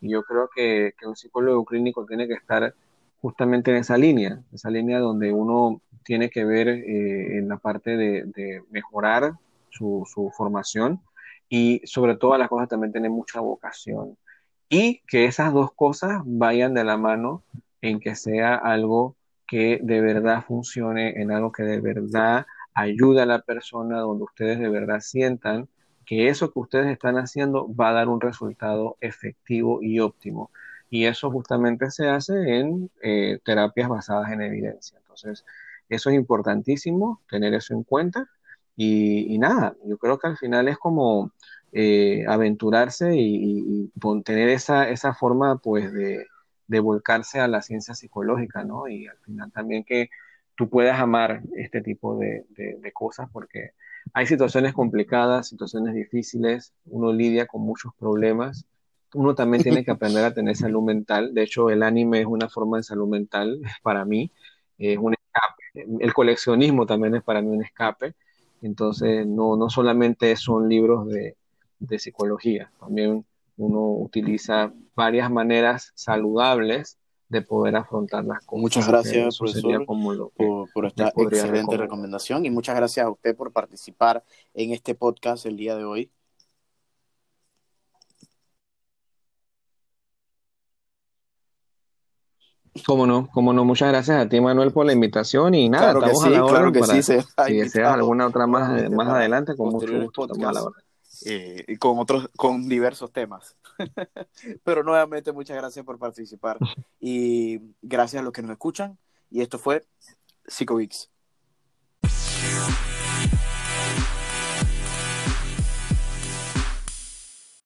Y yo creo que, que un psicólogo clínico tiene que estar justamente en esa línea, esa línea donde uno tiene que ver eh, en la parte de, mejorar su, formación y sobre todas las cosas también tiene mucha vocación. Y que esas dos cosas vayan de la mano en que sea algo que de verdad funcione, en algo que de verdad ayude a la persona, donde ustedes de verdad sientan que eso que ustedes están haciendo va a dar un resultado efectivo y óptimo. Y eso justamente se hace en eh, terapias basadas en evidencia. Entonces, eso es importantísimo, tener eso en cuenta. Y, y nada, yo creo que al final es como eh, aventurarse y, y, tener esa, esa forma pues de, de, volcarse a la ciencia psicológica, ¿no? Y al final también que tú puedas amar este tipo de, de, de cosas porque hay situaciones complicadas, situaciones difíciles, uno lidia con muchos problemas, uno también tiene que (laughs) aprender a tener salud mental, de hecho el anime es una forma de salud mental (laughs) para mí, es un escape, el coleccionismo también es para mí un escape, entonces no, no solamente son libros de, de psicología, también uno utiliza varias maneras saludables de poder afrontar las cosas.
Muchas gracias, profesor, por, por, esta excelente recomendación y muchas gracias a usted por participar en este podcast el día de hoy.
Cómo no, cómo no. Muchas gracias a ti, Manuel, por la invitación y nada,
claro
estamos
sí,
a la hora
claro que
para,
sí, se
si deseas alguna otra más, más adelante, con mucho gusto estamos a la hora.
Eh, con otros, con diversos temas. (laughs) Pero nuevamente muchas gracias por participar (laughs) y gracias a los que nos escuchan. Y esto fue PsicoGeeks.